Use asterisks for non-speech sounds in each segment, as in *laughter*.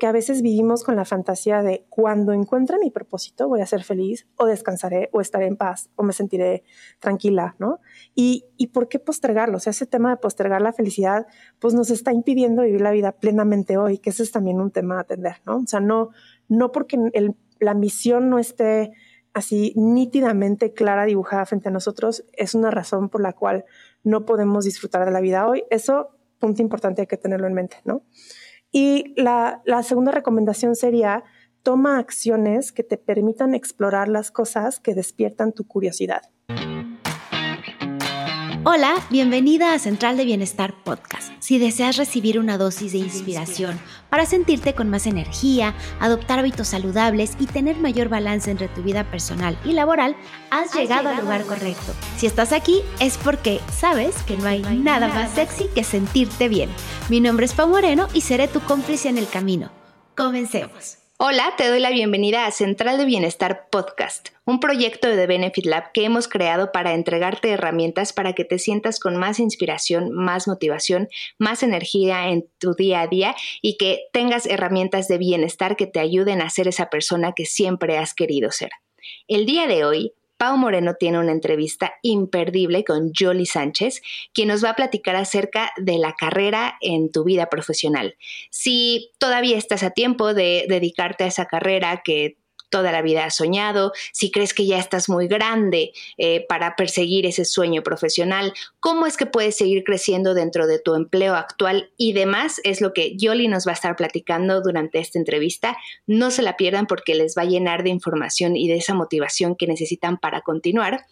que a veces vivimos con la fantasía de cuando encuentre mi propósito voy a ser feliz o descansaré o estaré en paz o me sentiré tranquila, ¿no? Y, y por qué postergarlo? O sea, ese tema de postergar la felicidad pues nos está impidiendo vivir la vida plenamente hoy, que ese es también un tema a atender, ¿no? O sea, no, no porque la misión no esté así nítidamente clara, dibujada frente a nosotros, es una razón por la cual no podemos disfrutar de la vida hoy. Eso, punto importante, hay que tenerlo en mente, ¿no? Y la, la segunda recomendación sería, toma acciones que te permitan explorar las cosas que despiertan tu curiosidad. Hola, bienvenida a Central de Bienestar Podcast. Si deseas recibir una dosis de inspiración para sentirte con más energía, adoptar hábitos saludables y tener mayor balance entre tu vida personal y laboral, has, llegado, al lugar correcto. Si estás aquí es porque sabes que no hay, nada, más sexy que sentirte bien. Mi nombre es Pau Moreno y seré tu cómplice en el camino. Comencemos. Hola, te doy la bienvenida a Central de Bienestar Podcast, un proyecto de Benefit Lab que hemos creado para entregarte herramientas para que te sientas con más inspiración, más motivación, más energía en tu día a día y que tengas herramientas de bienestar que te ayuden a ser esa persona que siempre has querido ser. El día de hoy Pau Moreno tiene una entrevista imperdible con Jolie Sánchez, quien nos va a platicar acerca de la carrera en tu vida profesional. Si todavía estás a tiempo de dedicarte a esa carrera que toda la vida has soñado, si crees que ya estás muy grande eh, para perseguir ese sueño profesional, cómo es que puedes seguir creciendo dentro de tu empleo actual y demás, es lo que Yoli nos va a estar platicando durante esta entrevista. No se la pierdan porque les va a llenar de información y de esa motivación que necesitan para continuar.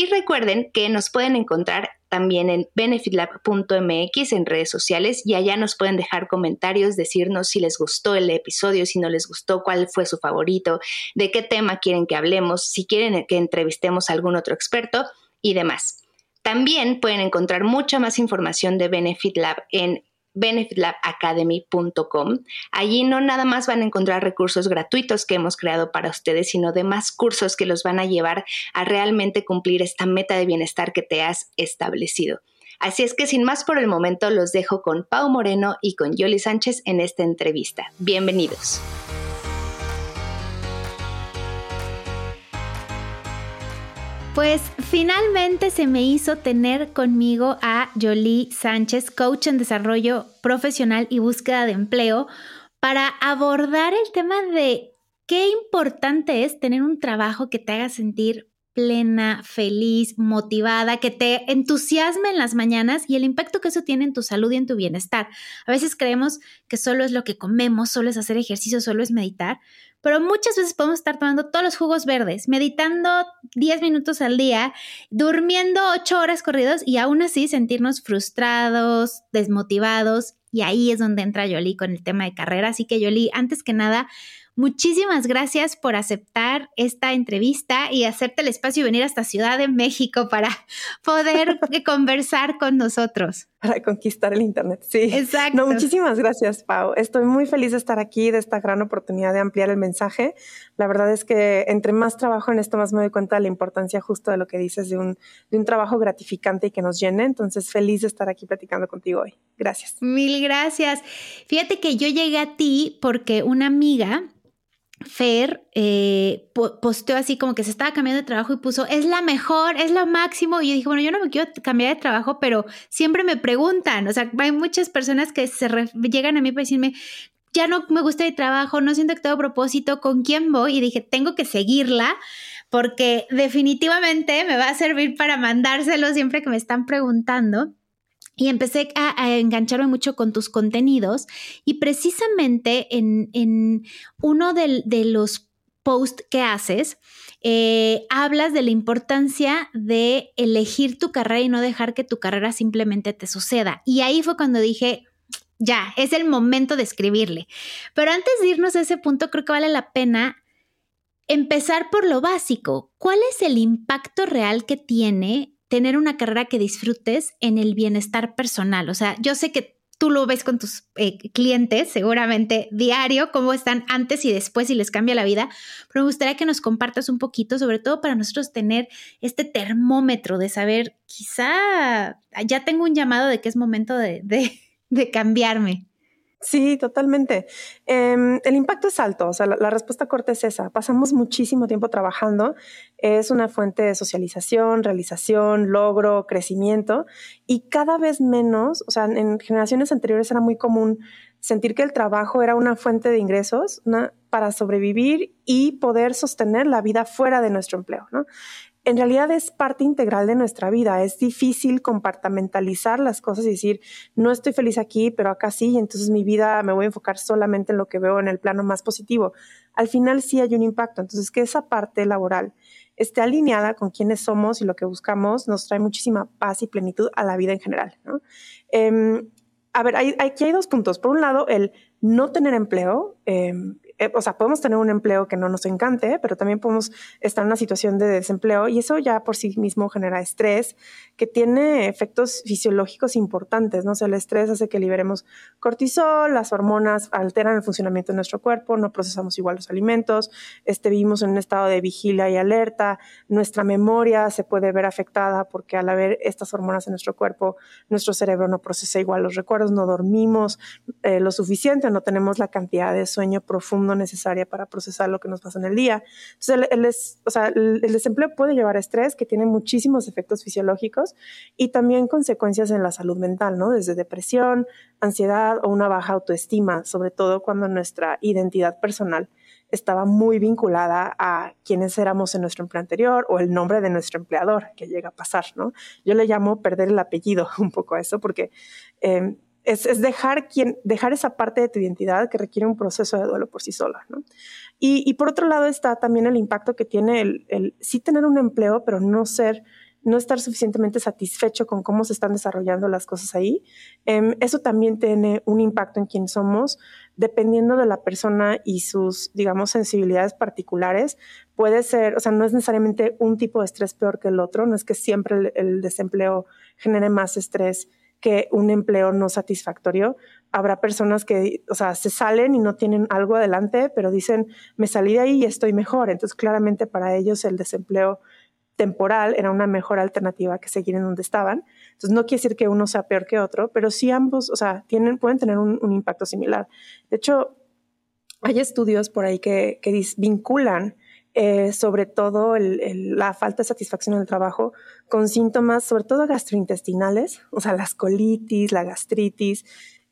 Y recuerden que nos pueden encontrar también en benefitlab.mx en redes sociales y allá nos pueden dejar comentarios, decirnos si les gustó el episodio, si no les gustó, cuál fue su favorito, de qué tema quieren que hablemos, si quieren que entrevistemos a algún otro experto y demás. También pueden encontrar mucha más información de Benefit Lab en benefitlabacademy.com. Allí no nada más van a encontrar recursos gratuitos que hemos creado para ustedes, sino demás cursos que los van a llevar a realmente cumplir esta meta de bienestar que te has establecido. Así es que sin más por el momento los dejo con Pau Moreno y con Yoli Sánchez en esta entrevista. Bienvenidos. Pues finalmente se me hizo tener conmigo a Jolie Sánchez, coach en desarrollo profesional y búsqueda de empleo, para abordar el tema de qué importante es tener un trabajo que te haga sentir plena, feliz, motivada, que te entusiasme en las mañanas y el impacto que eso tiene en tu salud y en tu bienestar. A veces creemos que solo es lo que comemos, solo es hacer ejercicio, solo es meditar, pero muchas veces podemos estar tomando todos los jugos verdes, meditando 10 minutos al día, durmiendo 8 horas corridos y aún así sentirnos frustrados, desmotivados. Y ahí es donde entra Yoli con el tema de carrera. Así que Yoli, antes que nada, Muchísimas gracias por aceptar esta entrevista y hacerte el espacio y venir hasta Ciudad de México para *laughs* poder *laughs* conversar con nosotros. Para conquistar el Internet, sí. Exacto. No, muchísimas gracias, Pau. Estoy muy feliz de estar aquí, de esta gran oportunidad de ampliar el mensaje. La verdad es que entre más trabajo en esto, más me doy cuenta de la importancia justo de lo que dices, de un, de un trabajo gratificante y que nos llene. Entonces, feliz de estar aquí platicando contigo hoy. Gracias. Mil gracias. Fíjate que yo llegué a ti porque una amiga Fer eh, posteó así como que se estaba cambiando de trabajo y puso, es la mejor, es lo máximo. Y yo dije, bueno, yo no me quiero cambiar de trabajo, pero siempre me preguntan, o sea, hay muchas personas que se llegan a mí para decirme, ya no me gusta el trabajo, no siento que tengo propósito, ¿con quién voy? Y dije, tengo que seguirla porque definitivamente me va a servir para mandárselo siempre que me están preguntando. Y empecé a, engancharme mucho con tus contenidos y precisamente en, uno de, los posts que haces, eh, hablas de la importancia de elegir tu carrera y no dejar que tu carrera simplemente te suceda. Y ahí fue cuando dije, ya, es el momento de escribirle. Pero antes de irnos a ese punto, creo que vale la pena empezar por lo básico. ¿Cuál es el impacto real que tiene tener una carrera que disfrutes en el bienestar personal. O sea, yo sé que tú lo ves con tus eh, clientes seguramente diario, cómo están antes y después y les cambia la vida, pero me gustaría que nos compartas un poquito, sobre todo para nosotros tener este termómetro de saber, quizá ya tengo un llamado de que es momento de, de cambiarme. Sí, totalmente. Em, el impacto es alto, o sea, la, respuesta corta es esa. Pasamos muchísimo tiempo trabajando, es una fuente de socialización, realización, logro, crecimiento, y cada vez menos, o sea, en generaciones anteriores era muy común sentir que el trabajo era una fuente de ingresos para sobrevivir y poder sostener la vida fuera de nuestro empleo, ¿no? En realidad es parte integral de nuestra vida. Es difícil compartamentalizar las cosas y decir, no estoy feliz aquí, pero acá sí, y entonces mi vida me voy a enfocar solamente en lo que veo en el plano más positivo. Al final sí hay un impacto. Entonces, que esa parte laboral esté alineada con quienes somos y lo que buscamos nos trae muchísima paz y plenitud a la vida en general. Em, a ver, aquí hay dos puntos. Por un lado, el no tener empleo. Em, eh, o sea, podemos tener un empleo que no nos encante, pero también podemos estar en una situación de desempleo y eso ya por sí mismo genera estrés que tiene efectos fisiológicos importantes, ¿no? O sea, el estrés hace que liberemos cortisol, las hormonas alteran el funcionamiento de nuestro cuerpo, no procesamos igual los alimentos, este, vivimos en un estado de vigilia y alerta, nuestra memoria se puede ver afectada porque al haber estas hormonas en nuestro cuerpo, nuestro cerebro no procesa igual los recuerdos, no dormimos eh, lo suficiente, no tenemos la cantidad de sueño profundo necesaria para procesar lo que nos pasa en el día. Entonces, el, o sea, el, desempleo puede llevar a estrés, que tiene muchísimos efectos fisiológicos y también consecuencias en la salud mental, ¿no? Desde depresión, ansiedad o una baja autoestima, sobre todo cuando nuestra identidad personal estaba muy vinculada a quiénes éramos en nuestro empleo anterior o el nombre de nuestro empleador, que llega a pasar, ¿no? Yo le llamo perder el apellido *laughs* un poco a eso, porque eh, es, dejar, quien, dejar esa parte de tu identidad que requiere un proceso de duelo por sí sola. ¿no? Y, por otro lado está también el impacto que tiene el, sí tener un empleo, pero no ser no estar suficientemente satisfecho con cómo se están desarrollando las cosas ahí. Em, eso también tiene un impacto en quién somos, dependiendo de la persona y sus, digamos, sensibilidades particulares. Puede ser, o sea, no es necesariamente un tipo de estrés peor que el otro, no es que siempre el desempleo genere más estrés que un empleo no satisfactorio. Habrá personas que, o sea, se salen y no tienen algo adelante, pero dicen, me salí de ahí y estoy mejor. Entonces, claramente para ellos el desempleo temporal era una mejor alternativa que seguir en donde estaban. Entonces, no quiere decir que uno sea peor que otro, pero sí ambos, o sea, tienen, pueden tener un, impacto similar. De hecho, hay estudios por ahí que, que vinculan eh, sobre todo la falta de satisfacción en el trabajo, con síntomas sobre todo gastrointestinales, o sea, las colitis, la gastritis.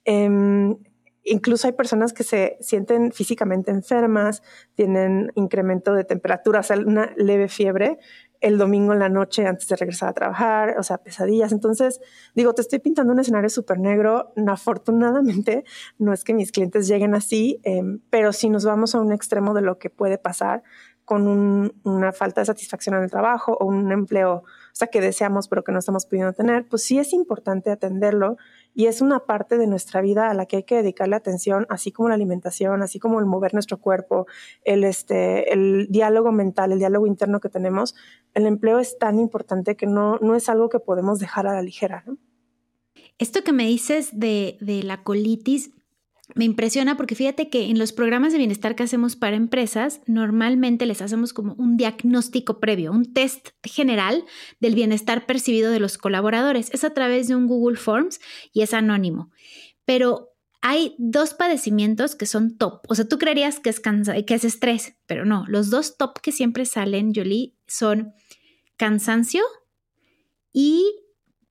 Em, incluso hay personas que se sienten físicamente enfermas, tienen incremento de temperatura, o sea, una leve fiebre el domingo en la noche antes de regresar a trabajar, o sea, pesadillas. Entonces, digo, te estoy pintando un escenario súper negro. Afortunadamente, no es que mis clientes lleguen así, em, pero si nos vamos a un extremo de lo que puede pasar, con una falta de satisfacción en el trabajo o un empleo, o sea, que deseamos pero que no estamos pudiendo tener, pues sí es importante atenderlo y es una parte de nuestra vida a la que hay que dedicarle atención, así como la alimentación, así como el mover nuestro cuerpo, el, este, el diálogo mental, el diálogo interno que tenemos. El empleo es tan importante que no, no es algo que podemos dejar a la ligera. Esto que me dices de, de la colitis, me impresiona porque fíjate que en los programas de bienestar que hacemos para empresas, normalmente les hacemos como un diagnóstico previo, un test general del bienestar percibido de los colaboradores. Es a través de un Google Forms y es anónimo. Pero hay dos padecimientos que son top. O sea, tú creerías que es, que es estrés, pero no. Los dos top que siempre salen, Jolie, son cansancio y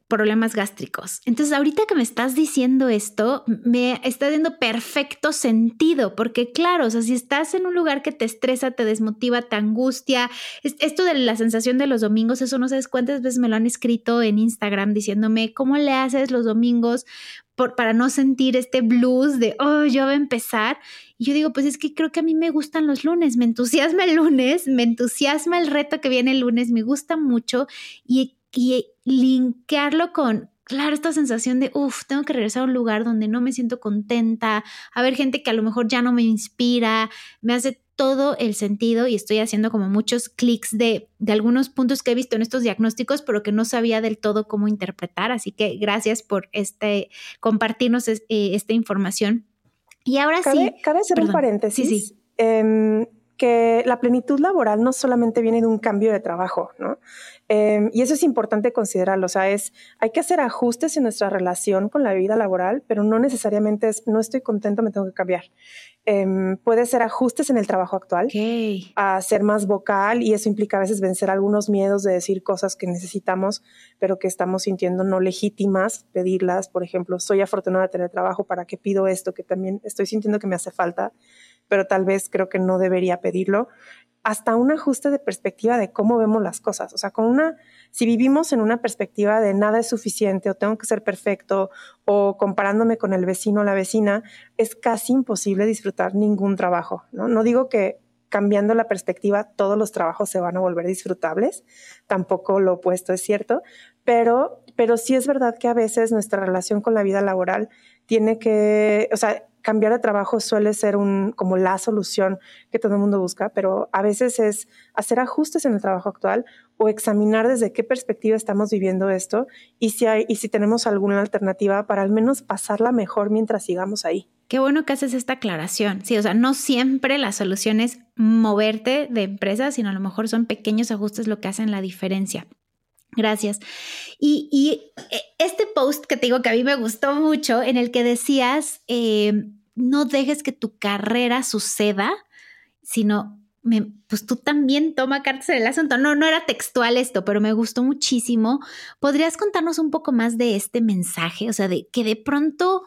problemas gástricos. Entonces, ahorita que me estás diciendo esto, me está dando perfecto sentido, porque claro, o sea, si estás en un lugar que te estresa, te desmotiva, te angustia, esto de la sensación de los domingos, eso no sabes cuántas veces me lo han escrito en Instagram diciéndome, ¿cómo le haces los domingos por, para no sentir este blues de, oh, yo voy a empezar? Y yo digo, pues es que creo que a mí me gustan los lunes, me entusiasma el lunes, me entusiasma el reto que viene el lunes, me gusta mucho y y linkearlo con, claro, esta sensación de, uff, tengo que regresar a un lugar donde no me siento contenta, a ver gente que a lo mejor ya no me inspira, me hace todo el sentido y estoy haciendo como muchos clics de, de, algunos puntos que he visto en estos diagnósticos, pero que no sabía del todo cómo interpretar. Así que gracias por este, compartirnos eh, esta información. Y ahora sí. Cabe hacer un paréntesis. Sí, sí. Em, que la plenitud laboral no solamente viene de un cambio de trabajo, ¿no? Em, y eso es importante considerarlo, o sea, es, hay que hacer ajustes en nuestra relación con la vida laboral, pero no necesariamente es, no estoy contento, me tengo que cambiar. Em, puede ser ajustes en el trabajo actual, a ser más vocal, y eso implica a veces vencer algunos miedos de decir cosas que necesitamos, pero que estamos sintiendo no legítimas, pedirlas, por ejemplo, soy afortunada de tener trabajo, ¿para qué pido esto? Que también estoy sintiendo que me hace falta pero tal vez creo que no debería pedirlo, hasta un ajuste de perspectiva de cómo vemos las cosas. O sea, con una, si vivimos en una perspectiva de nada es suficiente o tengo que ser perfecto o comparándome con el vecino o la vecina, es casi imposible disfrutar ningún trabajo. No, no digo que cambiando la perspectiva todos los trabajos se van a volver disfrutables, tampoco lo opuesto es cierto, pero, pero sí es verdad que a veces nuestra relación con la vida laboral tiene que, o sea, cambiar de trabajo suele ser un, como la solución que todo el mundo busca, pero a veces es hacer ajustes en el trabajo actual o examinar desde qué perspectiva estamos viviendo esto y si, hay, y si tenemos alguna alternativa para al menos pasarla mejor mientras sigamos ahí. Qué bueno que haces esta aclaración. Sí, o sea, no siempre la solución es moverte de empresa, sino a lo mejor son pequeños ajustes lo que hacen la diferencia. Gracias. Y, eh, este post que te digo que a mí me gustó mucho, en el que decías, eh, no dejes que tu carrera suceda, sino pues tú también toma cartas en el asunto. No, no era textual esto, pero me gustó muchísimo. ¿Podrías contarnos un poco más de este mensaje? O sea, de que de pronto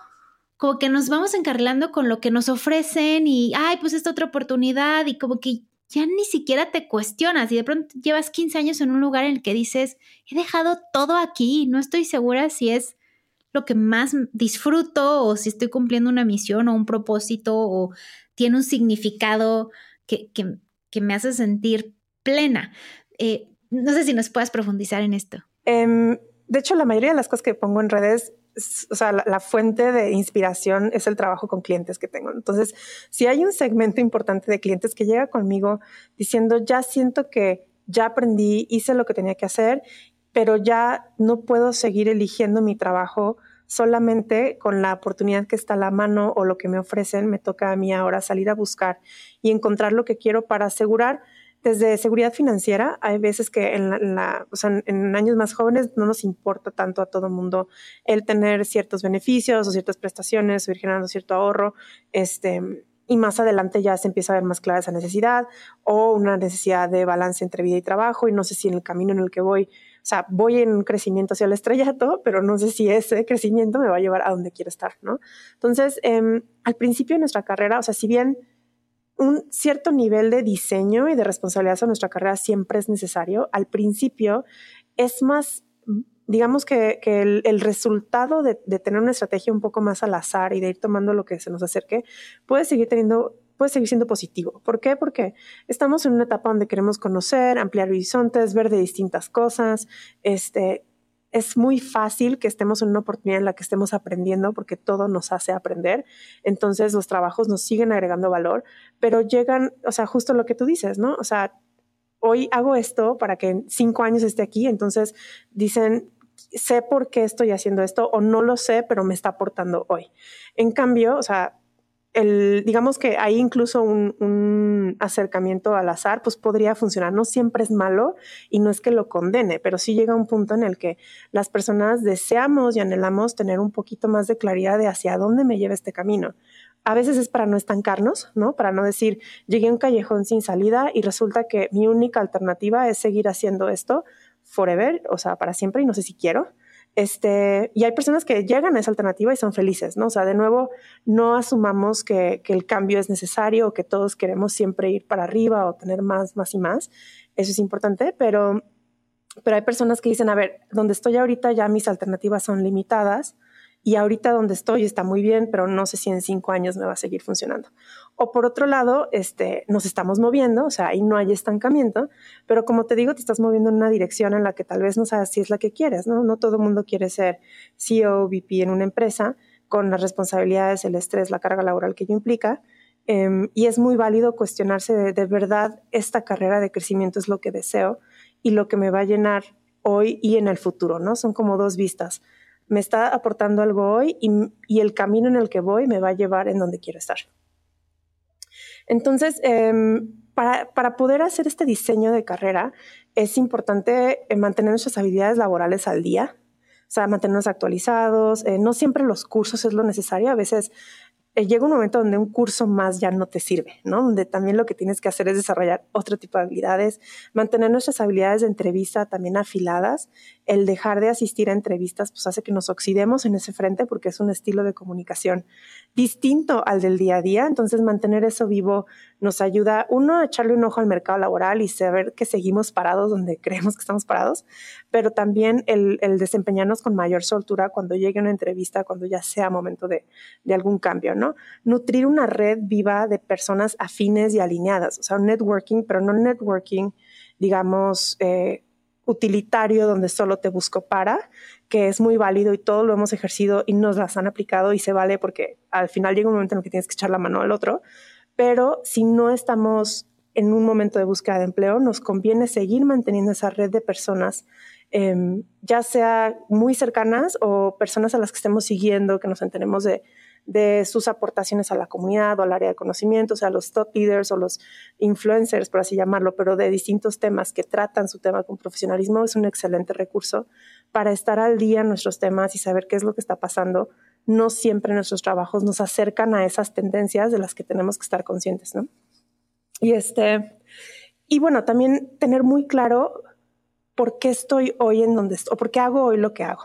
como que nos vamos encarrilando con lo que nos ofrecen y, ay, pues esta otra oportunidad y como que ya ni siquiera te cuestionas y de pronto llevas 15 años en un lugar en el que dices, he dejado todo aquí, no estoy segura si es lo que más disfruto o si estoy cumpliendo una misión o un propósito o tiene un significado que, me hace sentir plena. Eh, no sé si nos puedas profundizar en esto. Em, de hecho, la mayoría de las cosas que pongo en redes, o sea, la, fuente de inspiración es el trabajo con clientes que tengo. Entonces, si hay un segmento importante de clientes que llega conmigo diciendo, ya siento que ya aprendí, hice lo que tenía que hacer pero ya no puedo seguir eligiendo mi trabajo solamente con la oportunidad que está a la mano o lo que me ofrecen, me toca a mí ahora salir a buscar y encontrar lo que quiero para asegurar desde seguridad financiera. Hay veces que en, años más jóvenes no nos importa tanto a todo el mundo el tener ciertos beneficios o ciertas prestaciones o ir generando cierto ahorro. Este, y más adelante ya se empieza a ver más clara esa necesidad o una necesidad de balance entre vida y trabajo y no sé si en el camino en el que voy o sea, voy en un crecimiento hacia el estrellato, pero no sé si ese crecimiento me va a llevar a donde quiero estar, ¿no? Entonces, em, al principio de nuestra carrera, o sea, si bien un cierto nivel de diseño y de responsabilidad en nuestra carrera siempre es necesario, al principio es más digamos que, el, resultado de, tener una estrategia un poco más al azar y de ir tomando lo que se nos acerque puede seguir teniendo puede seguir siendo positivo. ¿Por qué? Porque estamos en una etapa donde queremos conocer, ampliar horizontes, ver de distintas cosas. Este, es muy fácil que estemos en una oportunidad en la que estemos aprendiendo porque todo nos hace aprender. Entonces los trabajos nos siguen agregando valor, pero llegan, o sea, justo lo que tú dices, ¿no? O sea, hoy hago esto para que en cinco años esté aquí. Entonces dicen, sé por qué estoy haciendo esto o no lo sé, pero me está aportando hoy. En cambio, o sea, el, digamos que hay incluso un, un, acercamiento al azar, pues podría funcionar. No siempre es malo y no es que lo condene, pero sí llega un punto en el que las personas deseamos y anhelamos tener un poquito más de claridad de hacia dónde me lleva este camino. A veces es para no estancarnos, ¿no? Para no decir, llegué a un callejón sin salida y resulta que mi única alternativa es seguir haciendo esto forever, o sea, para siempre y no sé si quiero. Este, y hay personas que llegan a esa alternativa y son felices, ¿no? O sea, de nuevo, no asumamos que, el cambio es necesario o que todos queremos siempre ir para arriba o tener más, más y más. Eso es importante, pero, pero hay personas que dicen, a ver, donde estoy ahorita ya mis alternativas son limitadas y ahorita donde estoy está muy bien, pero no sé si en cinco años me va a seguir funcionando. O por otro lado, este, nos estamos moviendo, o sea, ahí no hay estancamiento, pero como te digo, te estás moviendo en una dirección en la que tal vez no sabes si es la que quieres, ¿no? No todo el mundo quiere ser CEO VP en una empresa con las responsabilidades, el estrés, la carga laboral que ello implica. Em, y es muy válido cuestionarse de verdad esta carrera de crecimiento es lo que deseo y lo que me va a llenar hoy y en el futuro, ¿no? Son como dos vistas me está aportando algo hoy y, el camino en el que voy me va a llevar en donde quiero estar. Entonces, em, para, para, poder hacer este diseño de carrera, es importante eh, mantener nuestras habilidades laborales al día, o sea, mantenernos actualizados. Eh, no siempre los cursos es lo necesario, a veces eh, llega un momento donde un curso más ya no te sirve, ¿no? Donde también lo que tienes que hacer es desarrollar otro tipo de habilidades, mantener nuestras habilidades de entrevista también afiladas. El dejar de asistir a entrevistas pues hace que nos oxidemos en ese frente porque es un estilo de comunicación distinto al del día a día. Entonces mantener eso vivo nos ayuda, uno, a echarle un ojo al mercado laboral y saber que seguimos parados donde *laughs* creemos que estamos parados, pero también el, desempeñarnos con mayor soltura cuando llegue una entrevista, cuando ya sea momento de, de algún cambio, ¿no? Nutrir una red viva de personas afines y alineadas, o sea, un networking, pero no networking, digamos, eh, utilitario donde solo te busco para, que es muy válido y todo lo hemos ejercido y nos las han aplicado y se vale porque al final llega un momento en el que tienes que echar la mano al otro, pero si no estamos en un momento de búsqueda de empleo, nos conviene seguir manteniendo esa red de personas, em, ya sea muy cercanas o personas a las que estemos siguiendo, que nos enteremos de, de sus aportaciones a la comunidad o al área de conocimiento, o sea, los top leaders o los influencers, por así llamarlo, pero de distintos temas que tratan su tema con profesionalismo, es un excelente recurso para estar al día en nuestros temas y saber qué es lo que está pasando. No siempre nuestros trabajos nos acercan a esas tendencias de las que tenemos que estar conscientes, ¿no? Y este, y bueno, también tener muy claro por qué estoy hoy en donde estoy, o por qué hago hoy lo que hago.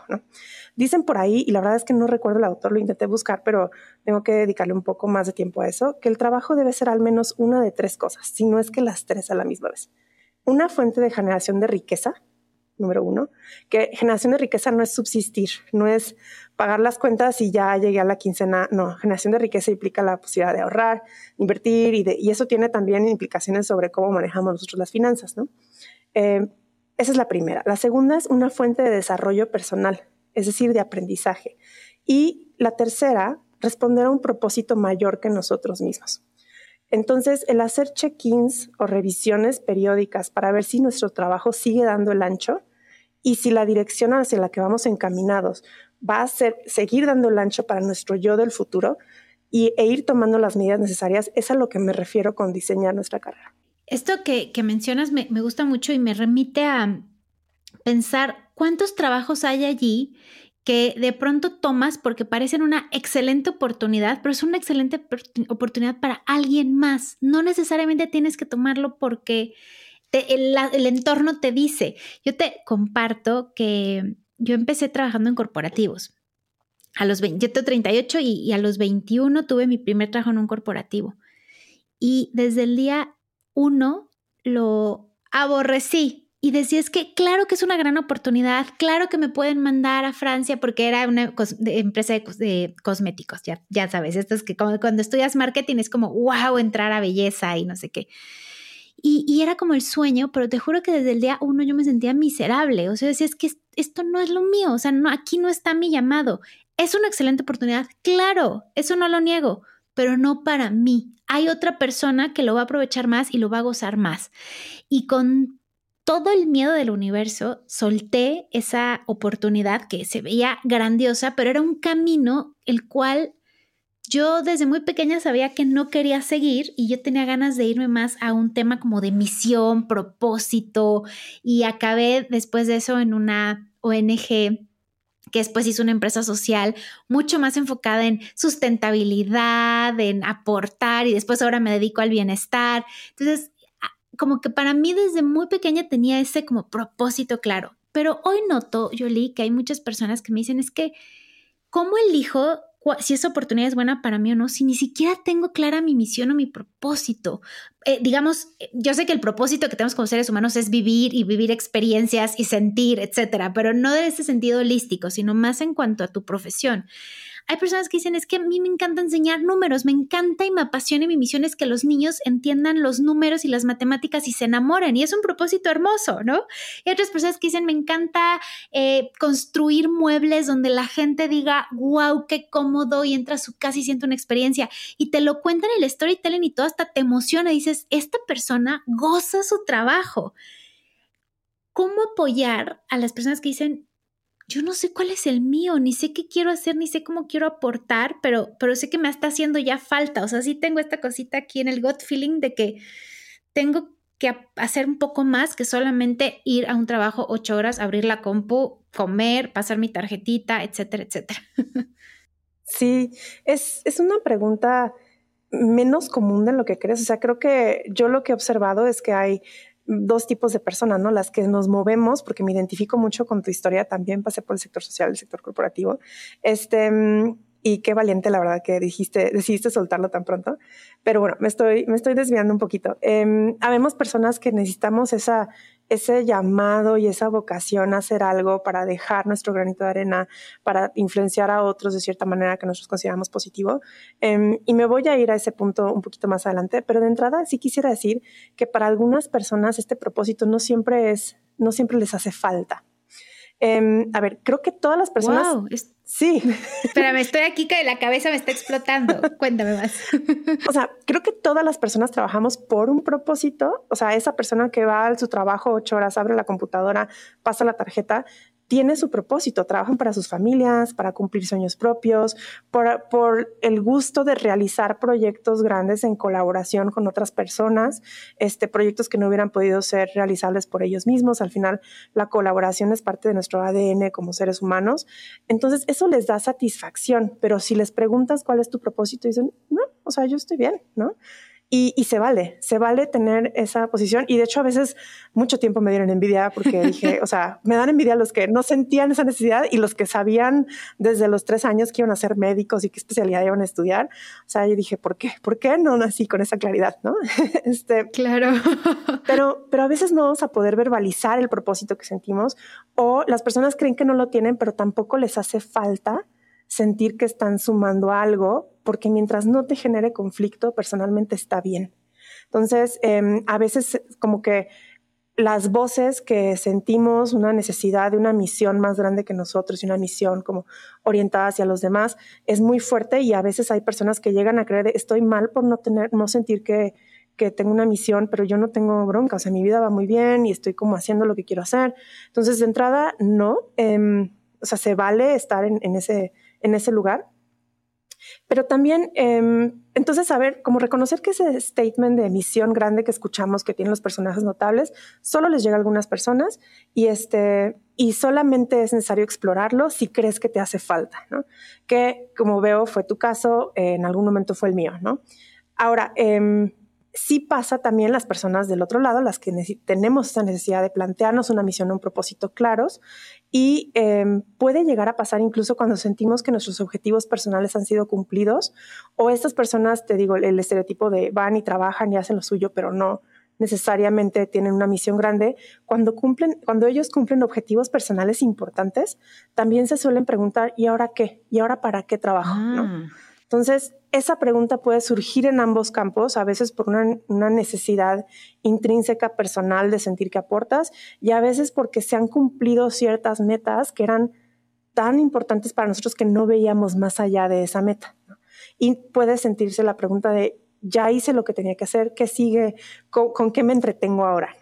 Dicen por ahí, y la verdad es que no recuerdo el autor, lo intenté buscar, pero tengo que dedicarle un poco más de tiempo a eso, que el trabajo debe ser al menos una de tres cosas, si no es que las tres a la misma vez. Una fuente de generación de riqueza, número uno, que generación de riqueza no es subsistir, no es pagar las cuentas y ya llegué a la quincena, no, generación de riqueza implica la posibilidad de ahorrar, invertir y, eso tiene también implicaciones sobre cómo manejamos nosotros las finanzas, ¿no? Eh, esa es la primera. La segunda es una fuente de desarrollo personal, es decir, de aprendizaje. Y la tercera, responder a un propósito mayor que nosotros mismos. Entonces, el hacer check-ins o revisiones periódicas para ver si nuestro trabajo sigue dando el ancho y si la dirección hacia la que vamos encaminados va a ser seguir dando el ancho para nuestro yo del futuro y, e ir tomando las medidas necesarias, es a lo que me refiero con diseñar nuestra carrera. Esto que, mencionas me, me gusta mucho y me remite a pensar cuántos trabajos hay allí que de pronto tomas porque parecen una excelente oportunidad, pero es una excelente oportunidad para alguien más. No necesariamente tienes que tomarlo porque el, entorno te dice. Yo te comparto que yo empecé trabajando en corporativos. A los 20, yo tengo 38 y, y a los 21 tuve mi primer trabajo en un corporativo. Y desde el día uno lo aborrecí, y decía, es que claro que es una gran oportunidad, claro que me pueden mandar a Francia porque era una empresa de, cosméticos, ya, ya sabes, esto es que cuando, estudias marketing es como, wow, entrar a belleza y no sé qué. Y, y, era como el sueño, pero te juro que desde el día uno yo me sentía miserable, o sea, decía, es que esto no es lo mío, o sea, no, aquí no está mi llamado. Es una excelente oportunidad, claro, eso no lo niego, pero no para mí. Hay otra persona que lo va a aprovechar más y lo va a gozar más. Y con todo el miedo del universo, solté esa oportunidad que se veía grandiosa, pero era un camino el cual yo desde muy pequeña sabía que no quería seguir y yo tenía ganas de irme más a un tema como de misión, propósito y acabé después de eso en una ONG que después hizo una empresa social mucho más enfocada en sustentabilidad, en aportar y después ahora me dedico al bienestar. Entonces, como que para mí desde muy pequeña tenía ese como propósito claro. Pero hoy noto, Jolie, que hay muchas personas que me dicen es que, ¿cómo elijo si esa oportunidad es buena para mí o no, si ni siquiera tengo clara mi misión o mi propósito. Eh, digamos, yo sé que el propósito que tenemos como seres humanos es vivir y vivir experiencias y sentir, etcétera, pero no de ese sentido holístico, sino más en cuanto a tu profesión. Hay personas que dicen, es que a mí me encanta enseñar números, me encanta y me apasiona mi misión es que los niños entiendan los números y las matemáticas y se enamoren. Y es un propósito hermoso, ¿no? Y otras personas que dicen, me encanta eh, construir muebles donde la gente diga, wow, qué cómodo y entra a su casa y siente una experiencia. Y te lo cuentan en el storytelling y todo hasta te emociona. Y dices, esta persona goza su trabajo. ¿Cómo apoyar a las personas que dicen, yo no sé cuál es el mío, ni sé qué quiero hacer, ni sé cómo quiero aportar, pero, pero sé que me está haciendo ya falta. O sea, sí tengo esta cosita aquí en el gut feeling de que tengo que hacer un poco más que solamente ir a un trabajo ocho horas, abrir la compu, comer, pasar mi tarjetita, etcétera, etcétera. Sí, es, es una pregunta menos común de lo que crees. O sea, creo que yo lo que he observado es que hay dos tipos de personas, ¿no? Las que nos movemos, porque me identifico mucho con tu historia, también pasé por el sector social, el sector corporativo, este, y qué valiente la verdad que dijiste, decidiste soltarlo tan pronto, pero bueno, me estoy, me estoy desviando un poquito. Eh, habemos personas que necesitamos esa ese llamado y esa vocación a hacer algo para dejar nuestro granito de arena, para influenciar a otros de cierta manera que nosotros consideramos positivo. Em, y me voy a ir a ese punto un poquito más adelante, pero de entrada sí quisiera decir que para algunas personas este propósito no siempre es, no siempre les hace falta. Em, a ver, creo que todas las personas... sí. Espérame, estoy aquí que la cabeza me está explotando. Cuéntame más. o sea, creo que todas las personas trabajamos por un propósito. O sea, esa persona que va a su trabajo ocho horas, abre la computadora, pasa la tarjeta, tiene su propósito, trabajan para sus familias, para cumplir sueños propios, por, el gusto de realizar proyectos grandes en colaboración con otras personas, este, proyectos que no hubieran podido ser realizables por ellos mismos. Al final, la colaboración es parte de nuestro ADN como seres humanos. Entonces, eso les da satisfacción, pero si les preguntas cuál es tu propósito, dicen, no, o sea, yo estoy bien, ¿no? Y, y, se vale, se vale tener esa posición. Y de hecho, a veces mucho tiempo me dieron envidia porque *laughs* dije, o sea, me dan envidia los que no sentían esa necesidad y los que sabían desde los tres años que iban a ser médicos y qué especialidad iban a estudiar. O sea, yo dije, ¿por qué? ¿Por qué no nací con esa claridad? ¿No? *laughs* este, claro. *laughs* pero, pero a veces no vamos a poder verbalizar el propósito que sentimos o las personas creen que no lo tienen, pero tampoco les hace falta sentir que están sumando algo, porque mientras no te genere conflicto, personalmente está bien. Entonces, em, a veces como que las voces que sentimos una necesidad de una misión más grande que nosotros y una misión como orientada hacia los demás es muy fuerte y a veces hay personas que llegan a creer estoy mal por no tener, no sentir que, que tengo una misión, pero yo no tengo bronca, o sea, mi vida va muy bien y estoy como haciendo lo que quiero hacer. Entonces, de entrada, no, em, o sea, se vale estar en ese en ese lugar. Pero también, em, entonces, saber, como reconocer que ese statement de misión grande que escuchamos que tienen los personajes notables, solo les llega a algunas personas y, este, y solamente es necesario explorarlo si crees que te hace falta, ¿no? Que, como veo, fue tu caso, en algún momento fue el mío, ¿no? Ahora, eh, sí pasa también las personas del otro lado, las que tenemos esa necesidad de plantearnos una misión un propósito claros y em, puede llegar a pasar incluso cuando sentimos que nuestros objetivos personales han sido cumplidos o estas personas, te digo, el estereotipo de van y trabajan y hacen lo suyo, pero no necesariamente tienen una misión grande, cuando cumplen, cuando ellos cumplen objetivos personales importantes, también se suelen preguntar, ¿y ahora qué? ¿Y ahora para qué trabajo? ¿no? Entonces, esa pregunta puede surgir en ambos campos, a veces por una, necesidad intrínseca personal de sentir que aportas y a veces porque se han cumplido ciertas metas que eran tan importantes para nosotros que no veíamos más allá de esa meta. Y puede sentirse la pregunta de, ya hice lo que tenía que hacer, ¿qué sigue? ¿Con, qué me entretengo ahora?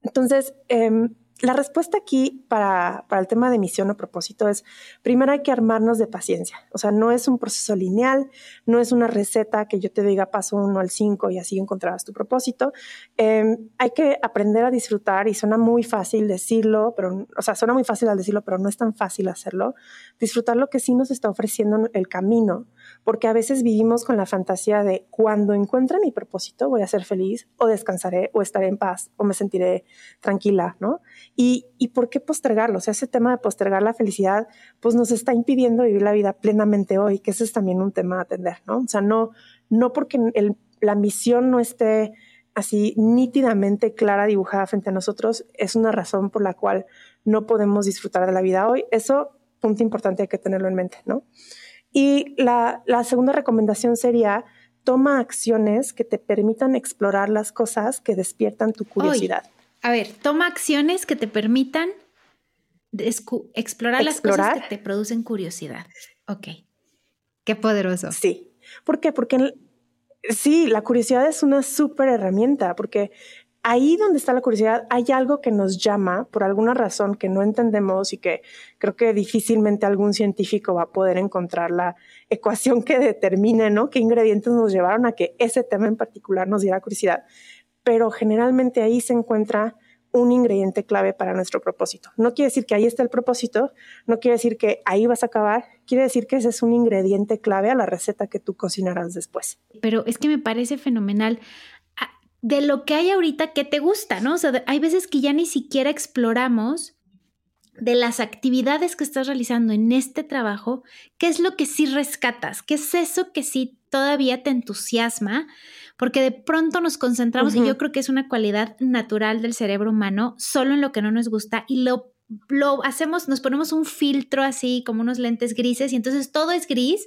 Entonces, eh, la respuesta aquí para, para, el tema de misión o propósito es, primero hay que armarnos de paciencia. O sea, no es un proceso lineal, no es una receta que yo te diga paso uno al cinco y así encontrarás tu propósito. Em, hay que aprender a disfrutar y suena muy fácil decirlo, pero, o sea, suena muy fácil al decirlo, pero no es tan fácil hacerlo. Disfrutar lo que sí nos está ofreciendo el camino, porque a veces vivimos con la fantasía de cuando encuentre mi propósito voy a ser feliz o descansaré o estaré en paz o me sentiré tranquila, ¿no? ¿Y, ¿Y por qué postergarlo? O sea, ese tema de postergar la felicidad, pues nos está impidiendo vivir la vida plenamente hoy, que ese es también un tema a atender, ¿no? O sea, no, no porque la misión no esté así nítidamente clara, dibujada frente a nosotros, es una razón por la cual no podemos disfrutar de la vida hoy. Eso, punto importante, hay que tenerlo en mente, ¿no? Y la, la segunda recomendación sería, toma acciones que te permitan explorar las cosas que despiertan tu curiosidad. A ver, toma acciones que te permitan explorar, las cosas que te producen curiosidad. Ok. Qué poderoso. Sí. ¿Por qué? Porque sí, la curiosidad es una súper herramienta, porque ahí donde está la curiosidad, hay algo que nos llama por alguna razón que no entendemos y que creo que difícilmente algún científico va a poder encontrar la ecuación que determine, ¿no? ¿Qué ingredientes nos llevaron a que ese tema en particular nos diera curiosidad? Pero generalmente ahí se encuentra un ingrediente clave para nuestro propósito. No quiere decir que ahí está el propósito, no quiere decir que ahí vas a acabar, quiere decir que ese es un ingrediente clave a la receta que tú cocinarás después. Pero es que me parece fenomenal de lo que hay ahorita que te gusta, ¿no? O sea, hay veces que ya ni siquiera exploramos de las actividades que estás realizando en este trabajo, qué es lo que sí rescatas, qué es eso que sí todavía te entusiasma, porque de pronto nos concentramos y yo creo que es una cualidad natural del cerebro humano, solo en lo que no nos gusta y lo lo hacemos, nos ponemos un filtro así como unos lentes grises y entonces todo es gris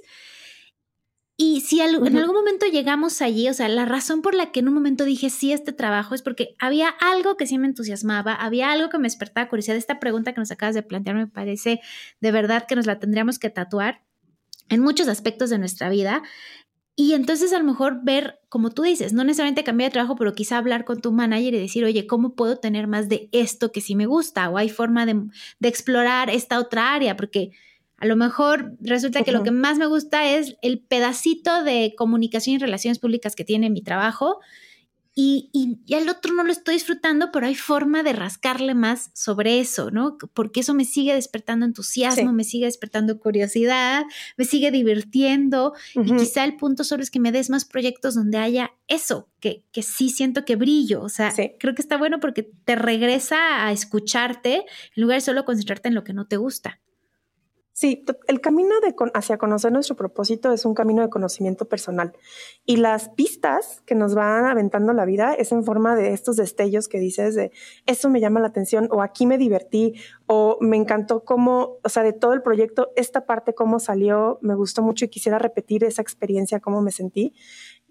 y si en algún momento llegamos allí, o sea, la razón por la que en un momento dije sí a este trabajo es porque había algo que sí me entusiasmaba, había algo que me despertaba curiosidad. Esta pregunta que nos acabas de plantear me parece de verdad que nos la tendríamos que tatuar en muchos aspectos de nuestra vida. Y entonces a lo mejor ver, como tú dices, no necesariamente cambiar de trabajo, pero quizá hablar con tu manager y decir, oye, ¿cómo puedo tener más de esto que sí me gusta? O hay forma de, de explorar esta otra área, porque a lo mejor resulta que lo que más me gusta es el pedacito de comunicación y relaciones públicas que tiene mi trabajo y, y, al otro no lo estoy disfrutando, pero hay forma de rascarle más sobre eso, ¿no? Porque eso me sigue despertando entusiasmo, me sigue despertando curiosidad, me sigue divirtiendo y quizá el punto solo es que me des más proyectos donde haya eso, que, que sí siento que brillo, o sea, creo que está bueno porque te regresa a escucharte en lugar de solo concentrarte en lo que no te gusta. Sí, el camino hacia conocer nuestro propósito es un camino de conocimiento personal y las pistas que nos van aventando la vida es en forma de estos destellos que dices de eso me llama la atención o aquí me divertí o me encantó cómo, o sea, de todo el proyecto, esta parte cómo salió, me gustó mucho y quisiera repetir esa experiencia, cómo me sentí.